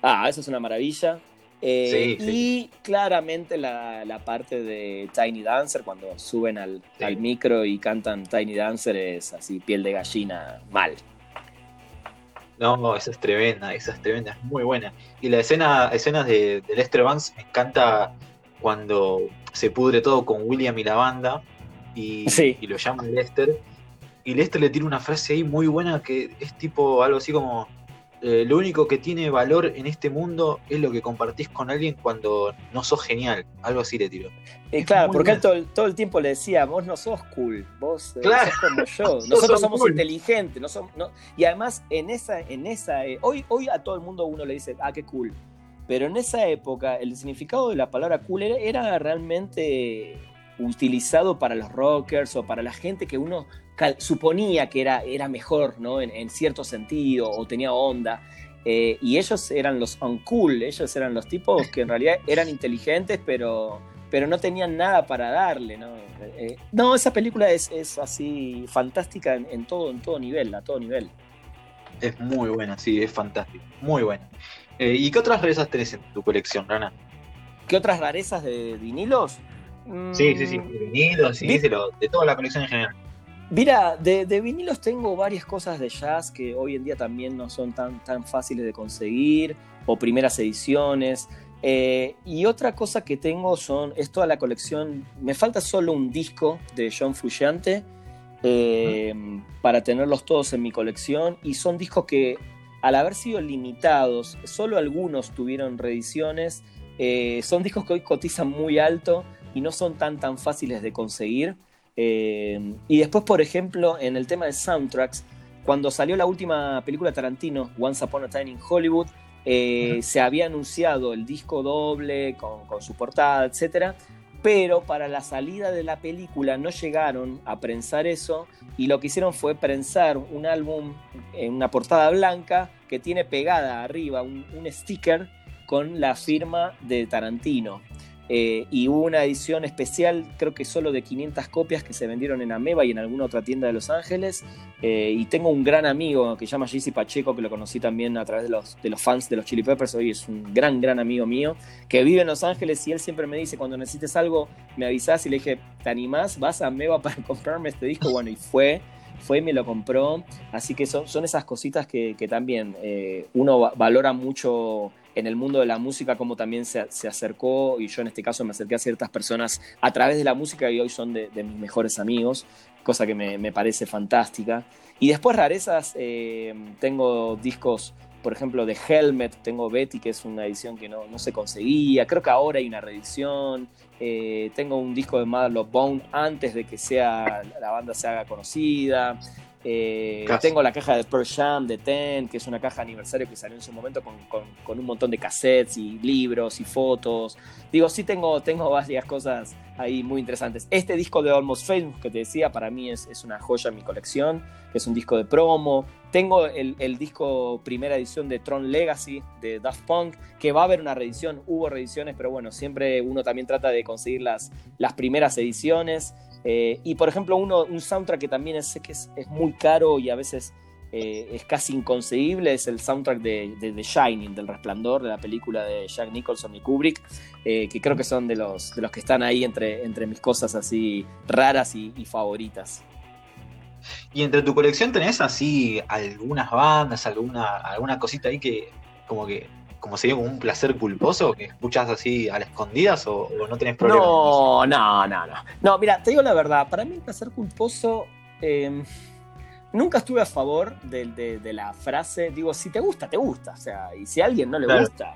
Ah, eso es una maravilla. Eh, y claramente la, parte de Tiny Dancer, cuando suben al, al micro y cantan Tiny Dancer, es así, piel de gallina, mal. No, esa es tremenda, esa es tremenda, es muy buena. Y la escena, escenas de, Lester Vance me encanta cuando se pudre todo con William y la banda y, y lo llama Lester. Y Lester le tira una frase ahí muy buena que es tipo algo así como eh, lo único que tiene valor en este mundo es lo que compartís con alguien cuando no sos genial. Algo así le tiro. Eh, claro, porque él todo, el tiempo le decía, vos no sos cool, vos eh, sos como yo, (laughs) nosotros somos inteligentes. No somos, Y además, en esa, en esa hoy, hoy a todo el mundo uno le dice, ah, qué cool. Pero en esa época el significado de la palabra cool era realmente utilizado para los rockers o para la gente que uno suponía que era, era mejor, ¿no? En, cierto sentido, o tenía onda. Eh, y ellos eran los uncool, ellos eran los tipos que en realidad eran inteligentes, pero, pero no tenían nada para darle, ¿no? Eh, no, esa película es, así fantástica en, todo, en todo nivel, a todo nivel. Es muy buena, sí, es fantástica, muy buena. Eh, ¿Y qué otras rarezas tenés en tu colección, Rana? ¿Qué otras rarezas de vinilos? Sí, sí, sí, de vinilos, sí, de toda la colección en general. Mira, de, vinilos tengo varias cosas de jazz que hoy en día también no son tan, tan fáciles de conseguir, o primeras ediciones. Eh, y otra cosa que tengo son, es toda la colección, me falta solo un disco de John Frusciante eh, para tenerlos todos en mi colección, y son discos que al haber sido limitados, solo algunos tuvieron reediciones, eh, son discos que hoy cotizan muy alto y no son tan tan fáciles de conseguir. Eh, y después, por ejemplo, en el tema de soundtracks, cuando salió la última película Tarantino, Once Upon a Time in Hollywood, eh, se había anunciado el disco doble con, su portada, etc. Pero para la salida de la película no llegaron a prensar eso y lo que hicieron fue prensar un álbum en una portada blanca que tiene pegada arriba un sticker con la firma de Tarantino. Eh, y hubo una edición especial, creo que solo de 500 copias que se vendieron en Ameba y en alguna otra tienda de Los Ángeles. Eh, y tengo un gran amigo que se llama Jesse Pacheco, que lo conocí también a través de los, de los fans de los Chili Peppers. Hoy es un gran, gran amigo mío que vive en Los Ángeles y él siempre me dice: cuando necesites algo, me avisas. Y le dije: ¿Te animás? ¿Vas a Ameba (laughs) para comprarme este disco? Bueno, y fue fue y me lo compró. Así que son, son esas cositas que, también eh, uno valora mucho en el mundo de la música, como también se, acercó, y yo en este caso me acerqué a ciertas personas a través de la música y hoy son de, mis mejores amigos, cosa que me, parece fantástica. Y después rarezas, eh, tengo discos, por ejemplo, de Helmet, tengo Betty, que es una edición que no, se conseguía, creo que ahora hay una reedición, eh, tengo un disco de Mother Love Bone antes de que sea, la banda se haga conocida. Eh, tengo la caja de Pearl Jam de Ten, que es una caja aniversario que salió en su momento con, un montón de cassettes y libros y fotos. Digo, sí tengo, tengo varias cosas ahí muy interesantes. Este disco de Almost Famous que te decía, para mí es, una joya en mi colección, que es un disco de promo. Tengo el, disco primera edición de Tron Legacy de Daft Punk, que va a haber una reedición, hubo reediciones, pero bueno, siempre uno también trata de conseguir las, las primeras ediciones. Eh, y por ejemplo, uno, un soundtrack que también sé que es, muy caro y a veces eh, es casi inconcebible, es el soundtrack de, The Shining, del Resplandor, de la película de Jack Nicholson y Kubrick, eh, que creo que son de los, de los que están ahí entre, entre mis cosas así raras y, favoritas. ¿Y entre tu colección tenés así algunas bandas, alguna, alguna cosita ahí que como que como sería como un placer culposo que escuchas así a las escondidas o, no tenés problema? No, no, no, no. No, mira, te digo la verdad, para mí el placer culposo em, nunca estuve a favor de, la frase, digo, si te gusta, te gusta. O sea, y si a alguien no le gusta,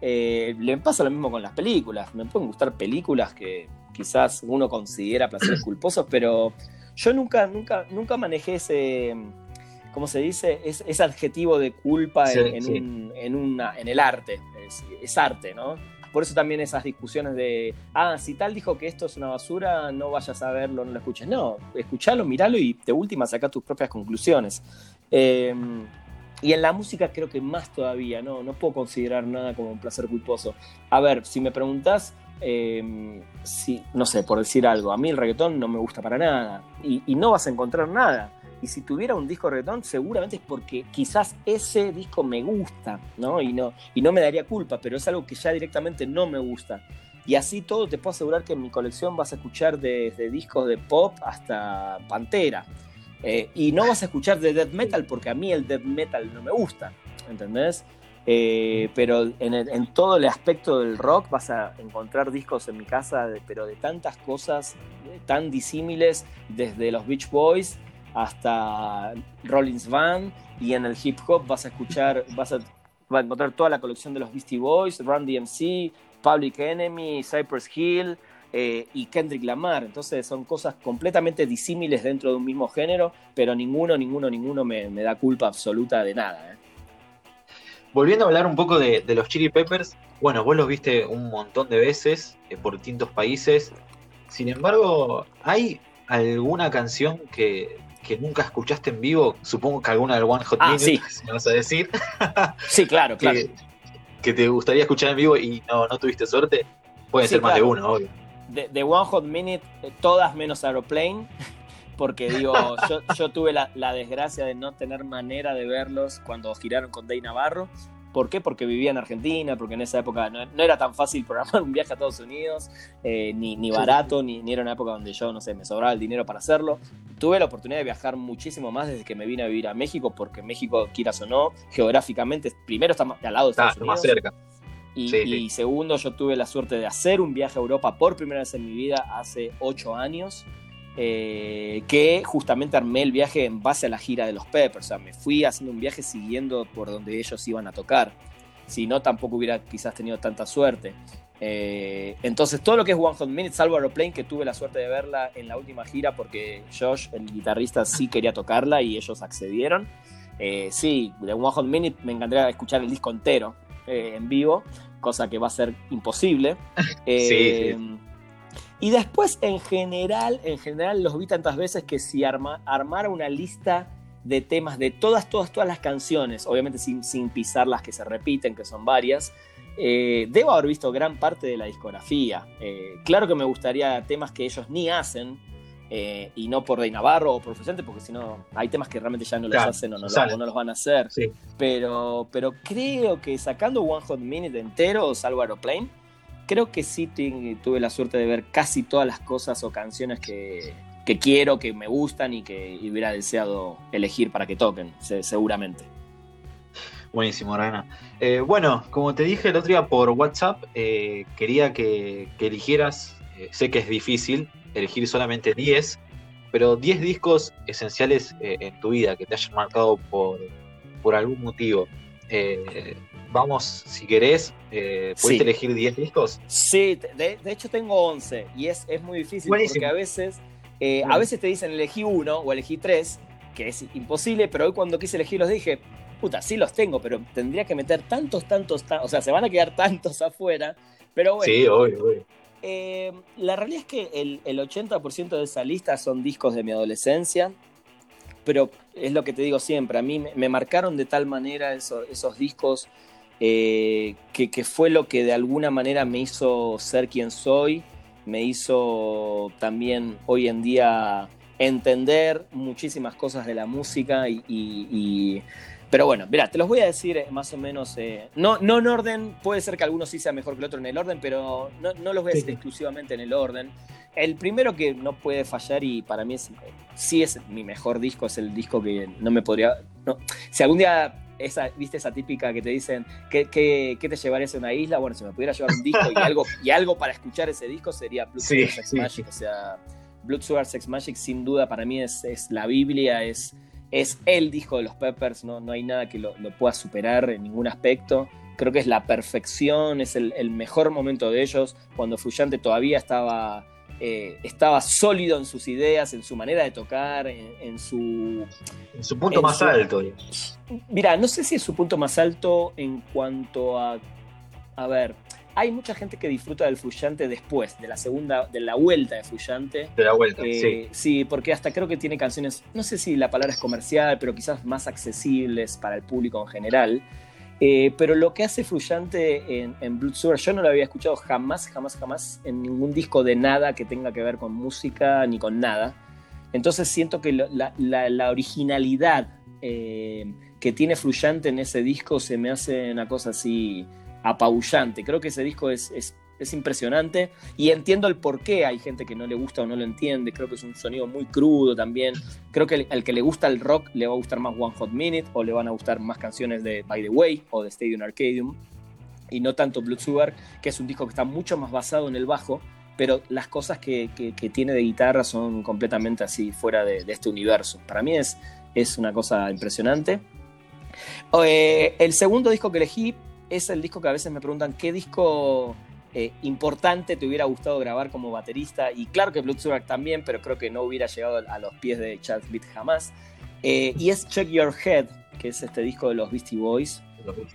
eh, le pasa lo mismo con las películas. Me pueden gustar películas que quizás uno considera placeres (clears throat) culposos, pero yo nunca, nunca, nunca manejé ese ¿cómo se dice? Es, ese adjetivo de culpa en, en, el arte. Es, arte, ¿no? Por eso también esas discusiones de, ah, si tal dijo que esto es una basura, no vayas a verlo, no lo escuches. No, escuchalo, miralo y de última saca tus propias conclusiones. Em, y en la música creo que más todavía, ¿no? No puedo considerar nada como un placer culposo. A ver, si me preguntas, em, si, no sé, por decir algo, a mí el reggaetón no me gusta para nada. Y, y no vas a encontrar nada y si tuviera un disco de reggaetón, seguramente es porque quizás ese disco me gusta, ¿no? Y, no, y no me daría culpa, pero es algo que ya directamente no me gusta. Y así todo te puedo asegurar que en mi colección vas a escuchar desde discos de pop hasta Pantera. Eh, y no vas a escuchar de death metal porque a mí el death metal no me gusta, ¿entendés? Eh, pero en, todo el aspecto del rock vas a encontrar discos en mi casa, pero de tantas cosas tan disímiles, desde los Beach Boys hasta Rollins Van y en el hip hop vas a escuchar, (laughs) vas a, encontrar toda la colección de los Beastie Boys, Run DMC, Public Enemy, Cypress Hill eh, y Kendrick Lamar. Entonces son cosas completamente disímiles dentro de un mismo género, pero ninguno, ninguno, ninguno me, da culpa absoluta de nada. ¿eh? Volviendo a hablar un poco de, los Chili Peppers, bueno, vos los viste un montón de veces eh, por distintos países. Sin embargo, ¿hay alguna canción que, que nunca escuchaste en vivo, supongo que alguna del One Hot ah, Minute, (laughs) si me vas a decir. (laughs) sí, claro, claro. Que, te gustaría escuchar en vivo y no, no tuviste suerte, puede ser más de uno, obvio. De, One Hot Minute, eh, todas menos Aeroplane, (laughs) porque digo, yo, tuve la, la, desgracia de no tener manera de verlos cuando giraron con Day Navarro. ¿Por qué? Porque vivía en Argentina, porque en esa época no, era tan fácil (laughs) programar un viaje a Estados Unidos, eh, ni, ni, barato, ni, ni, era una época donde yo, no sé, me sobraba el dinero para hacerlo. Tuve la oportunidad de viajar muchísimo más desde que me vine a vivir a México, porque México, quieras o no, geográficamente, primero está al lado de Estados Unidos. más cerca. Y, y, segundo, yo tuve la suerte de hacer un viaje a Europa por primera vez en mi vida hace ocho años. Eh, que justamente armé el viaje en base a la gira de los Peppers. O sea, me fui haciendo un viaje siguiendo por donde ellos iban a tocar. Si no, tampoco hubiera quizás tenido tanta suerte. Eh, entonces, todo lo que es One Hot Minute, salvo Aeroplane, que tuve la suerte de verla en la última gira porque Josh, el guitarrista, sí quería tocarla y ellos accedieron. Eh, sí, de One Hot Minute me encantaría escuchar el disco entero en vivo, cosa que va a ser imposible. (laughs) sí. Y después, en general, en general los vi tantas veces que si arma, armara una lista de temas de todas, todas, todas las canciones, obviamente sin, sin pisar las que se repiten, que son varias, eh, debo haber visto gran parte de la discografía. Eh, claro que me gustaría temas que ellos ni hacen, eh, y no por Rey Navarro o por Fuente, porque si no, hay temas que realmente ya no los hacen o no, los van a hacer. Pero, pero creo que sacando One Hot Minute entero o salvo Aeroplane, creo que sí tuve la suerte de ver casi todas las cosas o canciones que, quiero, que me gustan y que hubiera deseado elegir para que toquen, seguramente. Buenísimo, Rana. Eh, bueno, como te dije el otro día por WhatsApp, eh, quería que, eligieras, eh, sé que es difícil elegir solamente 10, pero 10 discos esenciales en tu vida que te hayan marcado por, por algún motivo vamos, si querés, eh, ¿puedes elegir 10 discos? Sí, de, hecho tengo 11 y es, es muy difícil porque a veces, eh, a veces te dicen elegí uno o elegí tres, que es imposible, pero hoy cuando quise elegir los dije, puta, sí los tengo, pero tendría que meter tantos, tantos, o sea, se van a quedar (laughs) tantos afuera, pero bueno. Sí, obvio, obvio. Eh, la realidad es que el, el 80% de esa lista son discos de mi adolescencia, pero es lo que te digo siempre, a mí me, marcaron de tal manera esos, esos discos eh, que, fue lo que de alguna manera me hizo ser quien soy, me hizo también hoy en día entender muchísimas cosas de la música y, pero bueno, mira, te los voy a decir eh, más o menos, eh, no, no en orden, puede ser que algunos sí sea mejor que el otro en el orden, pero no, no los voy a decir exclusivamente en el orden. El primero que no puede fallar y para mí es, sí es mi mejor disco, es el disco que no me podría... No, si algún día esa, viste esa típica que te dicen, ¿qué, qué, qué te llevarías a una isla? Bueno, si me pudiera llevar un disco y algo, y algo para escuchar ese disco sería Blood Sugar Sex Magic. O sea, Blood Sugar Sex Magic sin duda para mí es, es la Biblia, es, es el disco de los Peppers, no, no hay nada que lo, lo, pueda superar en ningún aspecto. Creo que es la perfección, es el, el mejor momento de ellos, cuando Fruyante todavía estaba eh, estaba sólido en sus ideas, en su manera de tocar, en, su... En su punto más alto. Mira, no sé si es su punto más alto en cuanto a... A ver, hay mucha gente que disfruta del Fuyante después, de la segunda, de la vuelta de Fuyante. De la vuelta, eh, sí. Sí, porque hasta creo que tiene canciones, no sé si la palabra es comercial, pero quizás más accesibles para el público en general. Eh, pero lo que hace Fluyante en, en Blood Sugar, yo no lo había escuchado jamás, jamás, jamás en ningún disco de nada que tenga que ver con música ni con nada. Entonces siento que la, la, la originalidad eh, que tiene Fluyante en ese disco se me hace una cosa así apabullante. Creo que ese disco es, es es impresionante y entiendo el por qué hay gente que no le gusta o no lo entiende. Creo que es un sonido muy crudo también. Creo que al que le gusta el rock le va a gustar más One Hot Minute o le van a gustar más canciones de By the Way o de Stadium Arcadium y no tanto Blood Sugar, que es un disco que está mucho más basado en el bajo, pero las cosas que, que, tiene de guitarra son completamente así, fuera de, de, este universo. Para mí es, es una cosa impresionante. Eh, el segundo disco que elegí es el disco que a veces me preguntan qué disco eh, importante te hubiera gustado grabar como baterista. Y claro que Blood Sugar también, pero creo que no hubiera llegado a los pies de Chad Smith jamás. Eh, y es Check Your Head, que es este disco de los Beastie Boys.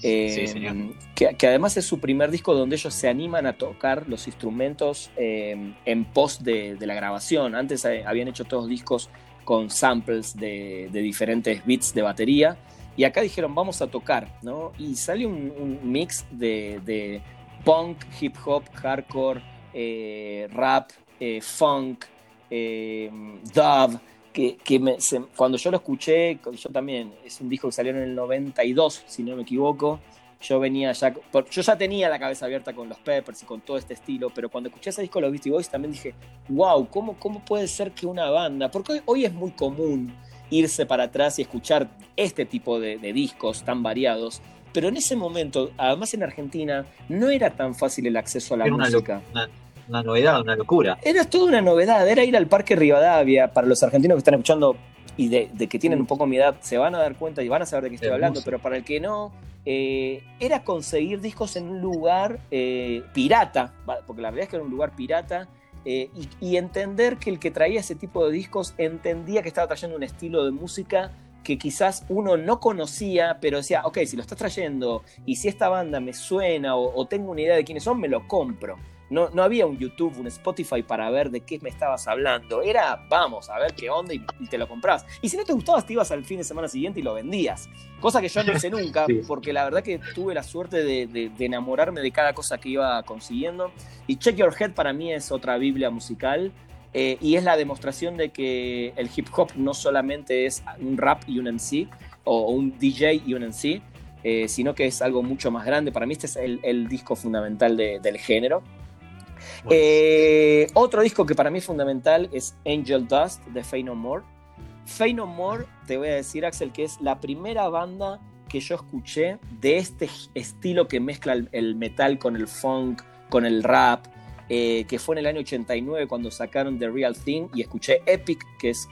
Eh, sí, que, que, además es su primer disco donde ellos se animan a tocar los instrumentos eh, en post de, de, la grabación. Antes eh, habían hecho todos discos con samples de, de, diferentes beats de batería. Y acá dijeron, vamos a tocar, ¿no? Y sale un, un mix de, de, punk, hip hop, hardcore, eh, rap, eh, funk, eh, dub, que, que me, se, cuando yo lo escuché, yo también, es un disco que salió en el 92, si no me equivoco, yo venía ya, yo ya tenía la cabeza abierta con los Peppers y con todo este estilo, pero cuando escuché ese disco de los Beastie Boys también dije, wow, ¿cómo, cómo puede ser que una banda, porque hoy, es muy común irse para atrás y escuchar este tipo de discos tan variados, pero en ese momento, además en Argentina, no era tan fácil el acceso a la era música. Una, una, una, novedad, una locura. Era toda una novedad, era ir al Parque Rivadavia, para los argentinos que están escuchando y de, de que tienen un poco mi edad, se van a dar cuenta y van a saber de qué estoy hablando, pero para el que no, eh, era conseguir discos en un lugar eh, pirata, porque la verdad es que era un lugar pirata, eh, y, y entender que el que traía ese tipo de discos entendía que estaba trayendo un estilo de música que quizás uno no conocía, pero decía, ok, si lo estás trayendo y si esta banda me suena o, o tengo una idea de quiénes son, me lo compro. No, no, había un YouTube, un Spotify para ver de qué me estabas hablando. Era, vamos, a ver qué onda y, y, te lo comprabas. Y si no te gustaba, te ibas al fin de semana siguiente y lo vendías. Cosa que yo no hice nunca, (laughs) sí. porque la verdad que tuve la suerte de, de, de, enamorarme de cada cosa que iba consiguiendo. Y Check Your Head para mí es otra biblia musical. Eh, y es la demostración de que el hip hop no solamente es un rap y un MC, o un DJ y un MC, eh, sino que es algo mucho más grande. Para mí este es el, el disco fundamental de, del género. Bueno. Eh, otro disco que para mí es fundamental es Angel Dust de Fey No More. Fey No More, te voy a decir, Axel, que es la primera banda que yo escuché de este estilo que mezcla el, el metal con el funk, con el rap, eh, que fue en el año 89 cuando sacaron The Real Thing y escuché Epic, que es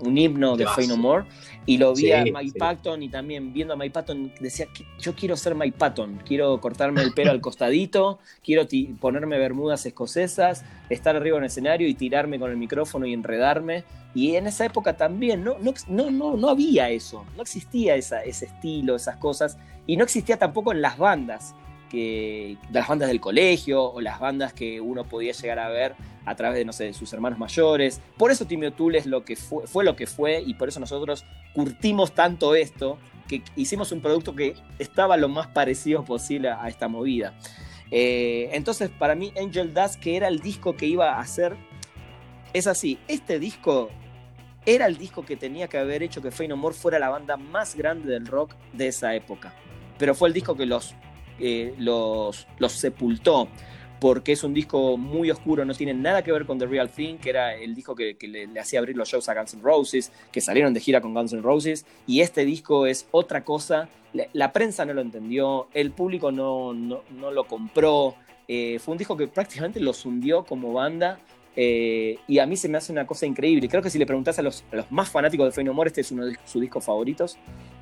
un himno de Fey No More, y lo vi sí, a Mike sí. Patton y también viendo a Mike Patton decía, yo quiero ser Mike Patton, quiero cortarme el pelo al costadito, quiero ponerme bermudas escocesas, estar arriba en el escenario y tirarme con el micrófono y enredarme. Y en esa época también no, no, no, no, no había eso, no existía esa, ese estilo, esas cosas, y no existía tampoco en las bandas que las bandas del colegio o las bandas que uno podía llegar a ver a través de, no sé, de sus hermanos mayores. Por eso Timmy O'Toole es lo que fue, fue, lo que fue y por eso nosotros curtimos tanto esto que hicimos un producto que estaba lo más parecido posible a esta movida. Eh, entonces, para mí, Angel Dust, que era el disco que iba a hacer, es así, este disco era el disco que tenía que haber hecho que Fey fuera la banda más grande del rock de esa época. Pero fue el disco que los, eh, los, sepultó porque es un disco muy oscuro, no tiene nada que ver con The Real Thing, que era el disco que, le, hacía abrir los shows a Guns N' Roses, que salieron de gira con Guns N' Roses, y este disco es otra cosa, la, prensa no lo entendió, el público no, no, lo compró, eh, fue un disco que prácticamente los hundió como banda, eh, y a mí se me hace una cosa increíble. Creo que si le preguntas a los, más fanáticos de Fey No More, este es uno de sus discos favoritos.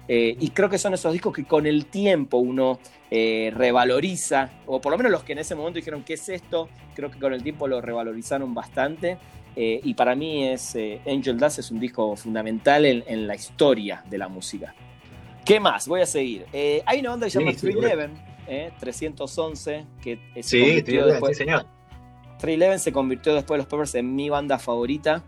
Eh, y creo que son esos discos que con el tiempo uno eh, revaloriza, o por lo menos los que en ese momento dijeron, ¿qué es esto? Creo que con el tiempo lo revalorizaron bastante. Eh, y para mí es Angel Dust es un disco fundamental en, la historia de la música. ¿Qué más? Voy a seguir. hay una banda que se llama 311, 311, que se convirtió después, sí, señor. 311 se convirtió después de los Peppers en mi banda favorita.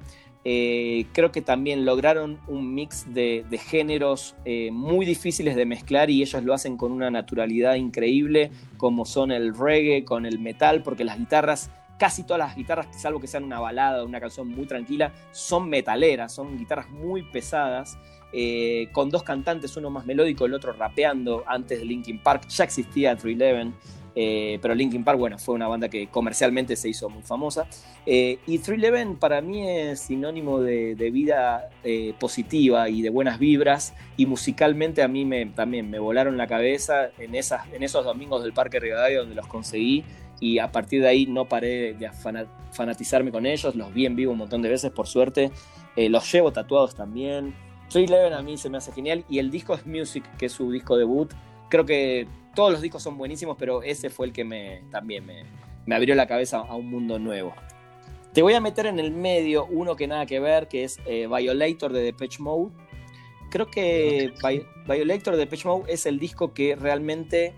Eh, creo que también lograron un mix de, géneros eh, muy difíciles de mezclar y ellos lo hacen con una naturalidad increíble, como son el reggae con el metal, porque las guitarras, casi todas las guitarras, salvo que sean una balada o una canción muy tranquila, son metaleras, son guitarras muy pesadas. Eh, con dos cantantes, uno más melódico, el otro rapeando, antes de Linkin Park, ya existía 311. Eh, pero Linkin Park, bueno, fue una banda que comercialmente se hizo muy famosa. Eh, y 311 para mí es sinónimo de, vida eh, positiva y de buenas vibras. Y musicalmente a mí me, también me volaron la cabeza en, esas, en esos domingos del Parque Rivadavia donde los conseguí. Y a partir de ahí no paré de fanatizarme con ellos. Los vi en vivo un montón de veces, por suerte. los llevo tatuados también. 311 a mí se me hace genial. Y el disco es Music, que es su disco debut. Creo que todos los discos son buenísimos, pero ese fue el que me, también me, abrió la cabeza a un mundo nuevo. Te voy a meter en el medio uno que nada que ver, que es eh, Violator de Depeche Mode. Creo que Violator de Depeche Mode es el disco que realmente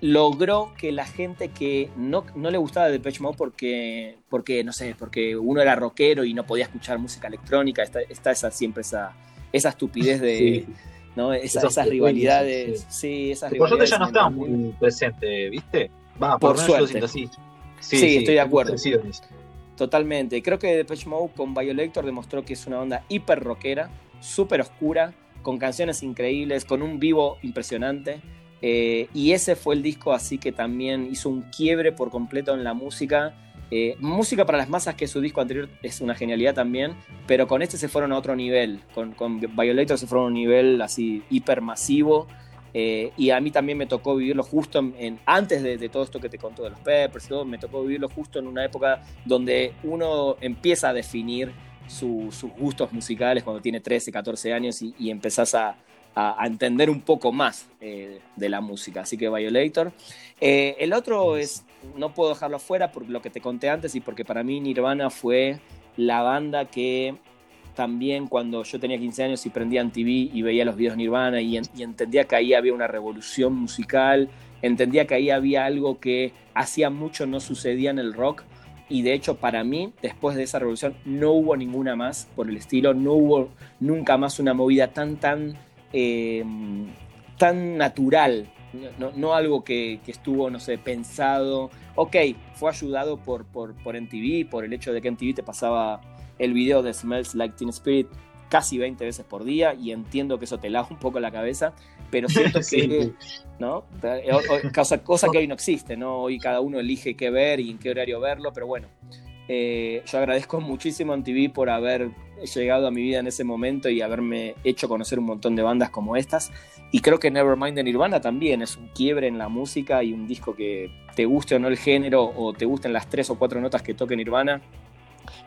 logró que la gente que no, no le gustaba Depeche Mode porque, porque, no sé, porque uno era rockero y no podía escuchar música electrónica, está, está esa, siempre esa, esa estupidez de... ¿no? esas rivalidades. Sí, esas por suerte ya no está muy presente, ¿viste? Va, por, suerte. Sí, sí, estoy de acuerdo. Totalmente. Creo que Depeche Mode con Violator demostró que es una onda hiper rockera, súper oscura, con canciones increíbles, con un vivo impresionante. Eh, y ese fue el disco así que también hizo un quiebre por completo en la música eh, música para las masas, que su disco anterior es una genialidad también, pero con este se fueron a otro nivel. Con, con Violator se fueron a un nivel así hipermasivo. Eh, y a mí también me tocó vivirlo justo en, antes de, todo esto que te contó de los Peppers y todo, me tocó vivirlo justo en una época donde uno empieza a definir sus gustos musicales cuando tiene 13, 14 años y, y empezás a, a, entender un poco más eh, de la música. Así que Violator. Eh, el otro es, no puedo dejarlo fuera por lo que te conté antes y porque para mí Nirvana fue la banda que también cuando yo tenía 15 años y prendía en TV y veía los videos Nirvana y, y, entendía que ahí había una revolución musical, entendía que ahí había algo que hacía mucho no sucedía en el rock. Y de hecho para mí, después de esa revolución, no hubo ninguna más por el estilo, no hubo nunca más una movida tan, tan Em, tan natural, no, algo que, estuvo, no sé, pensado. Ok, fue ayudado por, por, por MTV, por el hecho de que MTV te pasaba el video de Smells Like Teen Spirit casi 20 veces por día y entiendo que eso te lava un poco la cabeza, pero siento (laughs) que, ¿no? Cosa, cosa que hoy no existe, ¿no? Hoy cada uno elige qué ver y en qué horario verlo, pero bueno, eh, yo agradezco muchísimo a MTV por haber llegado a mi vida en ese momento y haberme hecho conocer un montón de bandas como estas. Y creo que Nevermind de Nirvana también es un quiebre en la música y un disco que te guste o no el género o te gusten las tres o cuatro notas que toque Nirvana,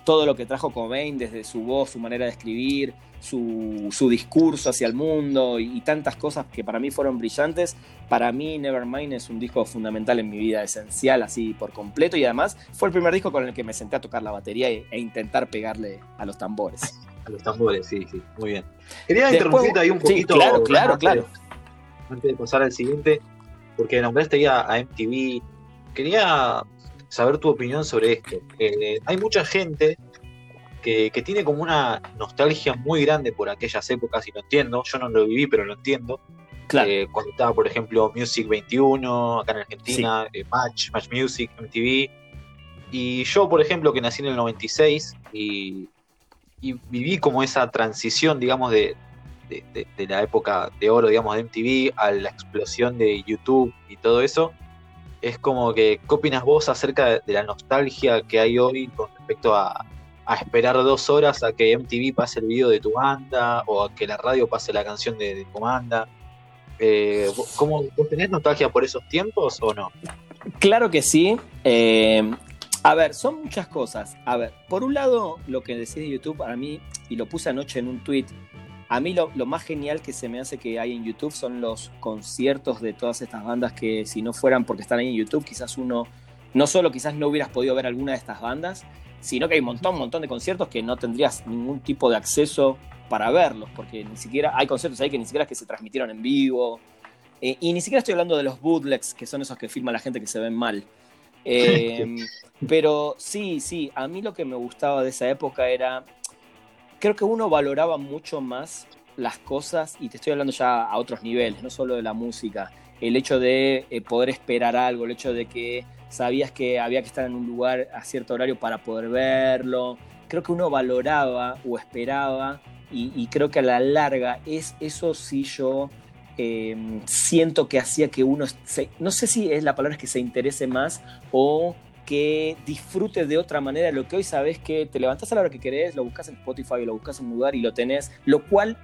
todo lo que trajo Cobain, desde su voz, su manera de escribir, su, discurso hacia el mundo y, tantas cosas que para mí fueron brillantes. Para mí Nevermind es un disco fundamental en mi vida, esencial así por completo y además fue el primer disco con el que me senté a tocar la batería e, e intentar pegarle a los tambores. A los tambores, sí, sí, muy bien. Quería interrumpirte ahí un poquito. claro, claro, claro. Antes de pasar al siguiente, porque nombraste ya a MTV. Quería saber tu opinión sobre esto. Eh, hay mucha gente que, tiene como una nostalgia muy grande por aquellas épocas y lo entiendo. Yo no lo viví, pero lo entiendo. Claro. Eh, cuando estaba, por ejemplo, Music 21, acá en Argentina, eh, Match, Match Music, MTV. Y yo, por ejemplo, que nací en el 96 y viví como esa transición, digamos, de, la época de oro, digamos, de MTV a la explosión de YouTube y todo eso. Es como que, ¿qué opinas vos acerca de, la nostalgia que hay hoy con respecto a, esperar dos horas a que MTV pase el video de tu banda o a que la radio pase la canción de, tu banda? Eh, ¿cómo, ¿Vos tenés nostalgia por esos tiempos o no? Claro que sí. Eh, a ver, son muchas cosas. A ver, por un lado, lo que decís de YouTube, para mí, y lo puse anoche en un tweet, a mí lo, más genial que se me hace que hay en YouTube son los conciertos de todas estas bandas que si no fueran porque están ahí en YouTube, quizás uno, no solo quizás no hubieras podido ver alguna de estas bandas, sino que hay un montón, un montón de conciertos que no tendrías ningún tipo de acceso para verlos, porque ni siquiera hay conciertos ahí que ni siquiera es que se transmitieron en vivo. Eh, y ni siquiera estoy hablando de los bootlegs, que son esos que filma la gente que se ven mal. (laughs) Em, pero sí, sí, a mí lo que me gustaba de esa época era, creo que uno valoraba mucho más las cosas, y te estoy hablando ya a otros niveles, no solo de la música, el hecho de eh, poder esperar algo, el hecho de que sabías que había que estar en un lugar a cierto horario para poder verlo, creo que uno valoraba o esperaba, y, creo que a la larga es eso sí yo Em, siento que hacía que uno, no sé si es la palabra es que se interese más o que disfrute de otra manera lo que hoy sabes que te levantás a la hora que querés, lo buscas en Spotify, lo buscas en un lugar y lo tenés, lo cual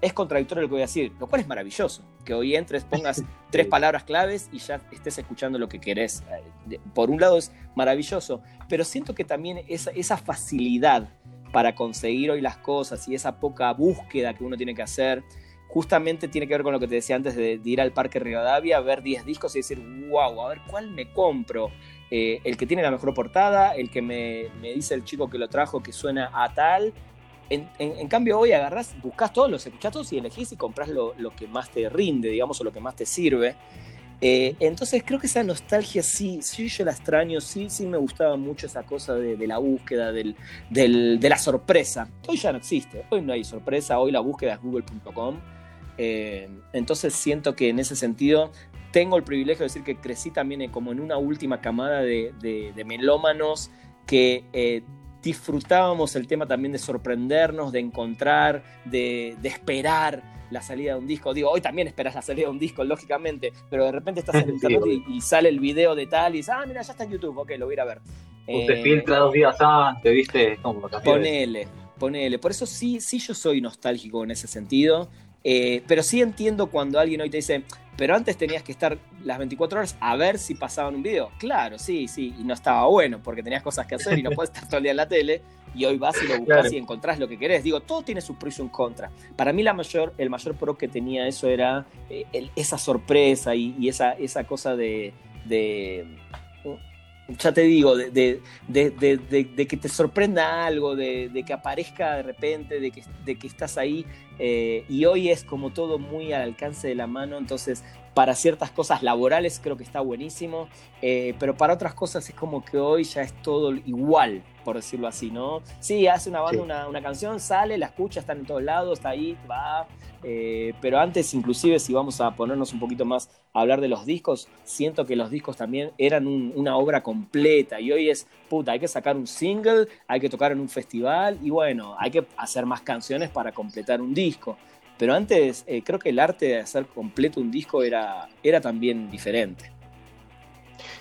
es contradictorio lo que voy a decir, lo cual es maravilloso, que hoy entres, pongas (laughs) tres palabras claves y ya estés escuchando lo que querés. Eh, por un lado es maravilloso, pero siento que también esa, esa facilidad para conseguir hoy las cosas y esa poca búsqueda que uno tiene que hacer, justamente tiene que ver con lo que te decía antes de, ir al Parque Rivadavia, ver 10 discos y decir, wow, a ver cuál me compro. Eh, el que tiene la mejor portada, el que me, dice el chico que lo trajo que suena a tal. En, cambio, hoy agarrás, buscas todos, los escuchás todos y elegís y compras lo, que más te rinde, digamos, o lo que más te sirve. Eh, entonces creo que esa nostalgia sí, sí yo la extraño, sí, sí me gustaba mucho esa cosa de, la búsqueda, del, de la sorpresa. Hoy ya no existe, hoy no hay sorpresa, hoy la búsqueda es google.com eh, entonces siento que en ese sentido tengo el privilegio de decir que crecí también como en una última camada de, melómanos que eh, disfrutábamos el tema también de sorprendernos, de encontrar, de, esperar la salida de un disco. Digo, hoy también esperas la salida de un disco, lógicamente, pero de repente estás en internet (laughs) y, sale el video de tal y dices, ah, mira, ya está en YouTube, ok, lo voy a ir a ver. Usted eh, filtra dos días antes, ¿viste? ponele, ponele. Por eso sí, sí yo soy nostálgico en ese sentido. Eh, pero sí entiendo cuando alguien hoy te dice, pero antes tenías que estar las 24 horas a ver si pasaban un video. Claro, sí, sí, y no estaba bueno porque tenías cosas que hacer y no (laughs) puedes estar todo el día en la tele. Y hoy vas y lo buscas y encontrás lo que querés. Digo, todo tiene su pro y su contra. Para mí la mayor, el mayor pro que tenía eso era eh, esa sorpresa y, esa, esa cosa de ya te digo, de, que te sorprenda algo, de, que aparezca de repente, de que, que estás ahí. Eh, y hoy es como todo muy al alcance de la mano, entonces para ciertas cosas laborales creo que está buenísimo, eh, pero para otras cosas es como que hoy ya es todo igual, por decirlo así, ¿no? Sí, hace una banda una, una, canción, sale, la escucha, está en todos lados, está ahí, va, eh, pero antes, inclusive, si vamos a ponernos un poquito más a hablar de los discos, siento que los discos también eran una obra completa y hoy es, puta, hay que sacar un single, hay que tocar en un festival y bueno, hay que hacer más canciones para completar un disco. Pero antes eh, creo que el arte de hacer completo un disco era, era también diferente.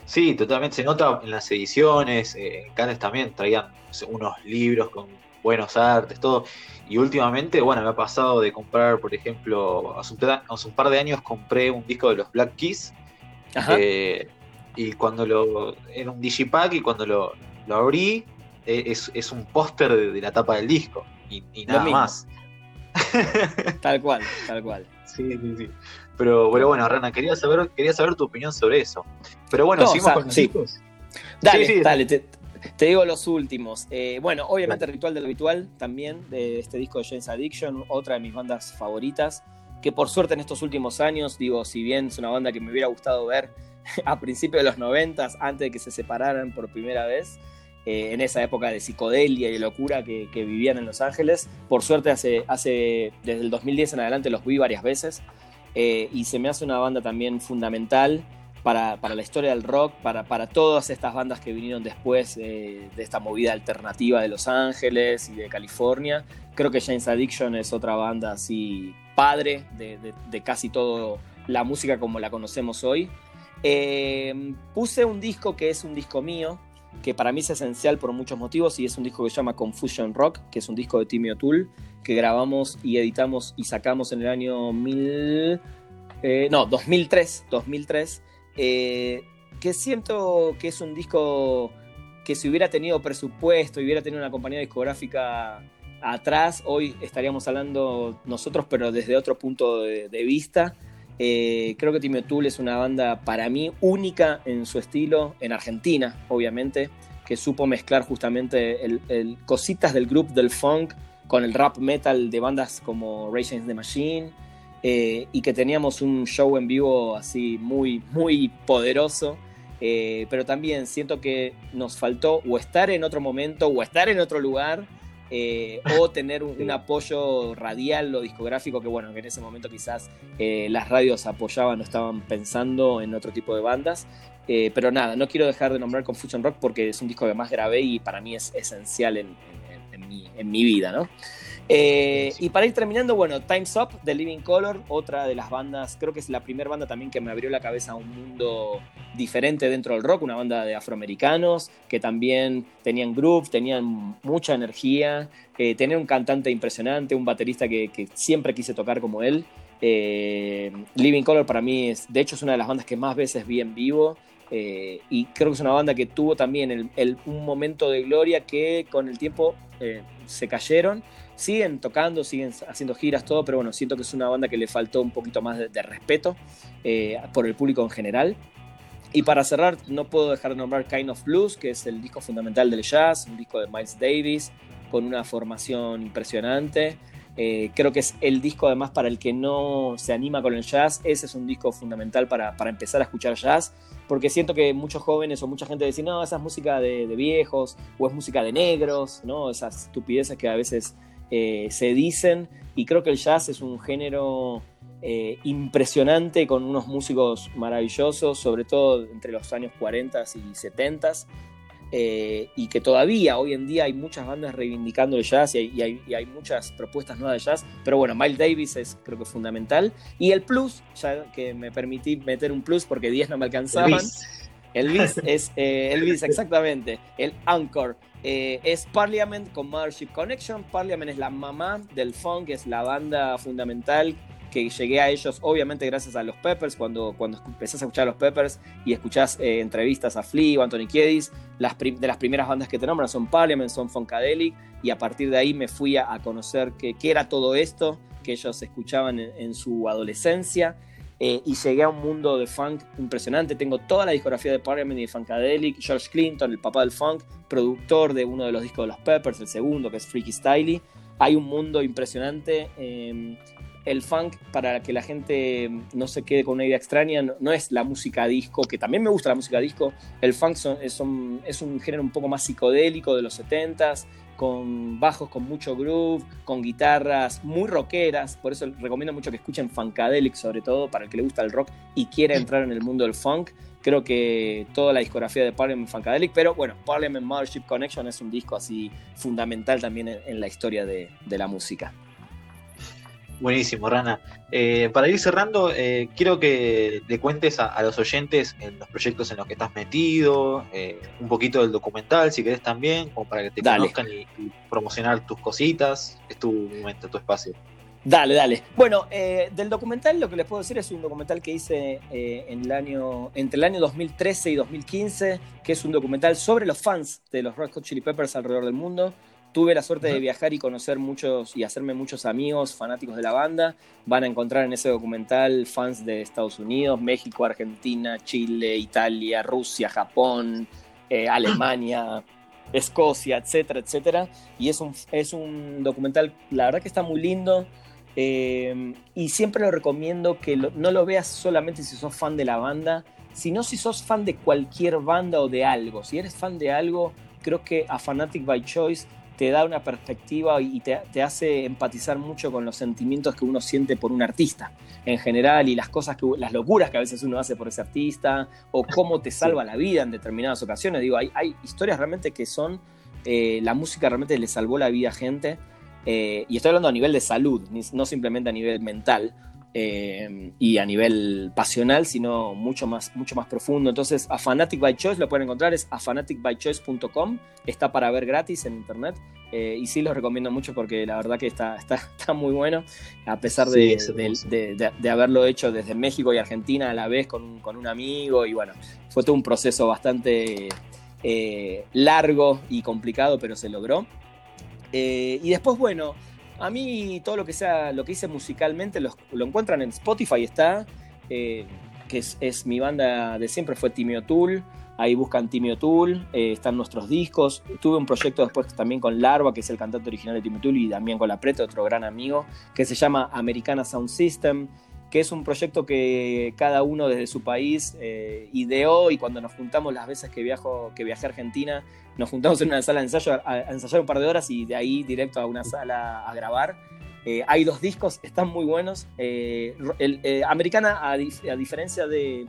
Sí, totalmente. Se nota en las ediciones. Eh, Cannes también traían unos libros con buenos artes, todo. Y últimamente, bueno, me ha pasado de comprar, por ejemplo, hace un, par de años compré un disco de los Black Keys. Eh, y cuando lo. Era un digipack y cuando lo, abrí, e, es, un póster de, la tapa del disco. Y, nada más. (laughs) tal cual, tal cual. Sí, sí, sí. Pero, pero bueno, Rana, quería saber, quería saber tu opinión sobre eso. Pero bueno, seguimos con los discos. Dale, dale, te digo los últimos. Eh, bueno, obviamente Ritual del Habitual también, de este disco de James Addiction, otra de mis bandas favoritas, que por suerte en estos últimos años, digo, si bien es una banda que me hubiera gustado ver (laughs) a principios de los noventas, antes de que se separaran por primera vez, eh, en esa época de psicodelia y locura que, vivían en Los Ángeles, por suerte hace, desde el 2010 en adelante los vi varias veces, eh, y se me hace una banda también fundamental para, la historia del rock, para, todas estas bandas que vinieron después de esta movida alternativa de Los Ángeles y de California. Creo que James Addiction es otra banda así padre de, casi todo la música como la conocemos hoy. Eh, puse un disco que es un disco mío, que para mí es esencial por muchos motivos y es un disco que se llama Confusion Rock, que es un disco de Timmy O'Toole que grabamos y editamos y sacamos en el año mil, eh, no, 2003, 2003, eh, que siento que es un disco que si hubiera tenido presupuesto y hubiera tenido una compañía discográfica atrás, hoy estaríamos hablando nosotros, pero desde otro punto de, vista. Eh, creo que Timmy O'Toole es una banda para mí única en su estilo, en Argentina, obviamente, que supo mezclar justamente el, cositas del grupo del funk con el rap metal de bandas como Rage Against the Machine, eh, y que teníamos un show en vivo así muy, muy poderoso. Eh, pero también siento que nos faltó o estar en otro momento o estar en otro lugar eh, o tener un, apoyo radial o discográfico que bueno, que en ese momento quizás las radios apoyaban o estaban pensando en otro tipo de bandas. pero nada, no quiero dejar de nombrar Confusion Rock porque es un disco que más grabé y para mí es esencial en, mi, en mi vida, ¿no? Eh, y para ir terminando, bueno, Time's Up de Living Color, otra de las bandas, creo que es la primera banda también que me abrió la cabeza a un mundo diferente dentro del rock, una banda de afroamericanos que también tenían groove, tenían mucha energía, eh, tenían un cantante impresionante, un baterista que, siempre quise tocar como él. Eh, Living Color para mí es, de hecho, es una de las bandas que más veces vi en vivo. y creo que es una banda que tuvo también un momento de gloria que con el tiempo se cayeron siguen tocando, siguen haciendo giras, todo, pero bueno, siento que es una banda que le faltó un poquito más de, respeto eh, por el público en general. Y para cerrar, no puedo dejar de nombrar Kind of Blues, que es el disco fundamental del jazz, un disco de Miles Davis, con una formación impresionante. Eh, creo que es el disco además para el que no se anima con el jazz, ese es un disco fundamental para, para empezar a escuchar jazz, porque siento que muchos jóvenes o mucha gente dicen, no, esa es música de, de viejos, o es música de negros, ¿no? esas estupideces que a veces eh, se dicen, y creo que el jazz es un género eh, impresionante con unos músicos maravillosos, sobre todo entre los años 40 y 70 eh, y que todavía hoy en día hay muchas bandas reivindicando el jazz y hay, muchas propuestas nuevas de jazz, pero bueno, Miles Davis es creo que fundamental. Y el plus, ya que me permití meter un plus porque 10 no me alcanzaban. Elvis es Elvis, exactamente. El Anchor. Eh, es Parliament con Mothership Connection. Parliament es la mamá del funk, es la banda fundamental que llegué a ellos, obviamente gracias a los Peppers, cuando, cuando empezás a escuchar a los Peppers y escuchás eh, entrevistas a Flea o Anthony Kiedis, las de las primeras bandas que te nombran son Parliament, son Funkadelic, y a partir de ahí me fui a, conocer qué era todo esto que ellos escuchaban en su adolescencia. Eh, y llegué a un mundo de funk impresionante. Tengo toda la discografía de Parliament y de Funkadelic. George Clinton, el papá del funk, productor de uno de los discos de los Peppers, el segundo, que es Freaky Styley. Hay un mundo impresionante. Em, el funk, para que la gente no se quede con una idea extraña, no, es la música disco, que también me gusta la música disco. El funk es, es un género un poco más psicodélico de los 70s, con bajos con mucho groove, con guitarras muy rockeras, por eso recomiendo mucho que escuchen Funkadelic sobre todo para el que le gusta el rock y quiera entrar en el mundo del funk. Creo que toda la discografía de Parliament Funkadelic, pero bueno, Parliament Mothership Connection es un disco así fundamental también en, la historia de la música. Buenísimo, Rana. Eh, para ir cerrando, eh, quiero que le cuentes a, los oyentes en los proyectos en los que estás metido, eh, un poquito del documental, si querés también, como para que te conozcan y, promocionar tus cositas. Es tu momento, tu espacio. Dale, dale. Bueno, del documental lo que les puedo decir es un documental que hice en el año, entre el año 2013 y 2015, que es un documental sobre los fans de los Red Hot Chili Peppers alrededor del mundo tuve la suerte de viajar y conocer muchos y hacerme muchos amigos fanáticos de la banda. Van a encontrar en ese documental fans de Estados Unidos, México, Argentina, Chile, Italia, Rusia, Japón, eh, Alemania, (clears throat) Escocia, etcétera, etcétera. Y es un, es un documental, la verdad que está muy lindo. Eh, y siempre lo recomiendo que no lo veas solamente si sos fan de la banda, sino si sos fan de cualquier banda o de algo. Si eres fan de algo, creo que A Fanatic by Choice te da una perspectiva y te, hace empatizar mucho con los sentimientos que uno siente por un artista en general y las cosas que, las locuras que a veces uno hace por ese artista o cómo te salva la vida en determinadas ocasiones. Digo, hay, hay historias realmente que son, eh, la música realmente le salvó la vida a gente. Eh, y estoy hablando a nivel de salud, no simplemente a nivel mental. Eh, y a nivel pasional, sino mucho más, mucho más profundo. Entonces, a Fanatic by Choice lo pueden encontrar, es a fanaticbychoice.com, está para ver gratis en internet. Eh, y sí lo recomiendo mucho porque la verdad que está, está, (laughs) está muy bueno, a pesar de, de, haberlo hecho desde México y Argentina a la vez con, con un amigo. Y bueno, fue todo un proceso bastante eh, largo y complicado, pero se logró. y después, bueno, a mí todo lo que sea, lo que hice musicalmente lo, encuentran en Spotify, está, eh, que es, mi banda de siempre, fue Timio Tool. Ahí buscan Timio Tool, eh, están nuestros discos. Tuve un proyecto después también con Larva, que es el cantante original de Timio Tool, y también con La Preta, otro gran amigo, que se llama Americana Sound System que es un proyecto que cada uno desde su país eh, ideó y cuando nos juntamos las veces que, viajo, viajé a Argentina, nos juntamos en una sala de ensayo a, ensayar un par de horas y de ahí directo a una sala a grabar. Eh, hay dos discos, están muy buenos. Eh, el, Americana, a, diferencia de,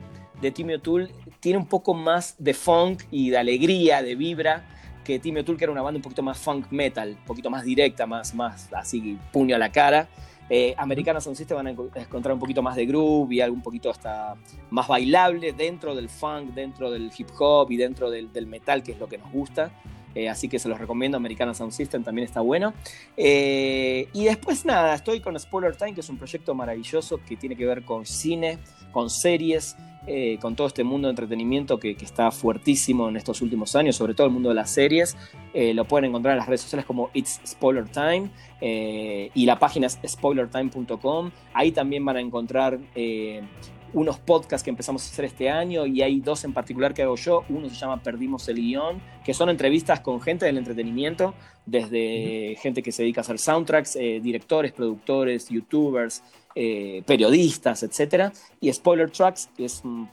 Timmy Tool, tiene un poco más de funk y de alegría, de vibra que Timmy Tool, que era una banda un poquito más funk metal, un poquito más directa, más, más así puño a la cara. Eh, Americana Sound System van a encontrar un poquito más de groove y algo un poquito hasta más bailable dentro del funk, dentro del hip hop y dentro del, metal, que es lo que nos gusta. Eh, así que se los recomiendo. Americana Sound System también está bueno. Eh, y después nada, estoy con Spoiler Time, que es un proyecto maravilloso que tiene que ver con cine, con series, eh, con todo este mundo de entretenimiento que, está fuertísimo en estos últimos años, sobre todo el mundo de las series. Lo pueden encontrar en las redes sociales como It's Spoiler Time y la página es spoilertime.com. Ahí también van a encontrar unos podcasts que empezamos a hacer este año y hay dos en particular que hago yo. Uno se llama Perdimos el Guión, que son entrevistas con gente del entretenimiento, desde gente que se dedica a hacer soundtracks, directores, productores, youtubers, eh, periodistas, etc. Y Spoiler Tracks, que es un,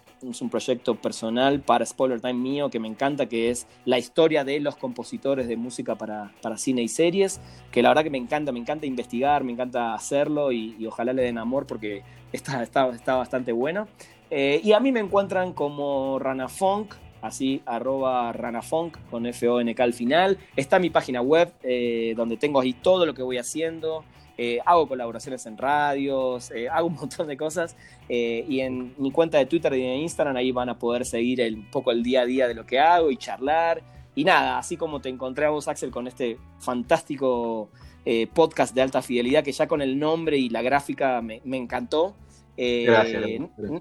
proyecto personal para Spoiler Time mío que me encanta, que es la historia de los compositores de música para, cine y series, que la verdad que me encanta, me encanta investigar, me encanta hacerlo y, ojalá le den amor porque está, está, está bastante bueno. Eh, y a mí me encuentran como Ranafunk, así arroba ranafunk con F-O-N-K al final. Está mi página web eh, donde tengo ahí todo lo que voy haciendo. Eh, hago colaboraciones en radios, eh, (laughs) hago un montón de cosas. Eh, y en mi cuenta de Twitter y de Instagram ahí van a poder seguir un poco el día a día de lo que hago y charlar. Y nada, así como te encontré a vos, Axel, con este fantástico podcast de alta fidelidad que ya con el nombre y la gráfica me, encantó. Gracias,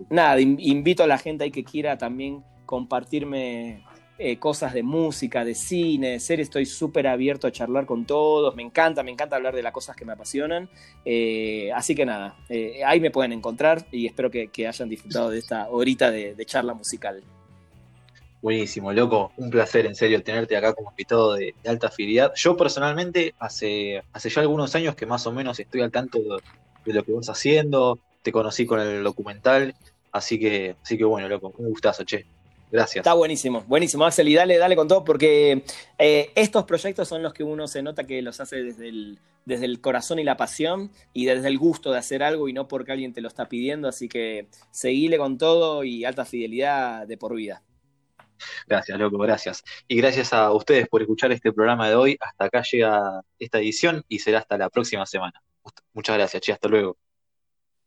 Nada, invito a la gente ahí que quiera también compartirme eh, cosas de música, de cine, de series, estoy súper abierto a charlar con todos, me encanta, me encanta hablar de las cosas que me apasionan. Eh, así que nada, eh, ahí me pueden encontrar y espero que, hayan disfrutado de esta horita de, charla musical. Buenísimo, loco, un placer en serio tenerte acá como invitado de, alta fidelidad. Yo personalmente hace, hace ya algunos años que más o menos estoy al tanto de, de lo que vas haciendo, te conocí con el documental, así que, así que bueno, loco, un gustazo, che. Gracias. Está buenísimo, buenísimo, Axel. Y dale, dale con todo, porque eh, estos proyectos son los que uno se nota que los hace desde el, desde el corazón y la pasión y desde el gusto de hacer algo y no porque alguien te lo está pidiendo. Así que seguile con todo y alta fidelidad de por vida. Gracias, loco, gracias. Y gracias a ustedes por escuchar este programa de hoy. Hasta acá llega esta edición y será hasta la próxima semana. Muchas gracias, Che, hasta luego.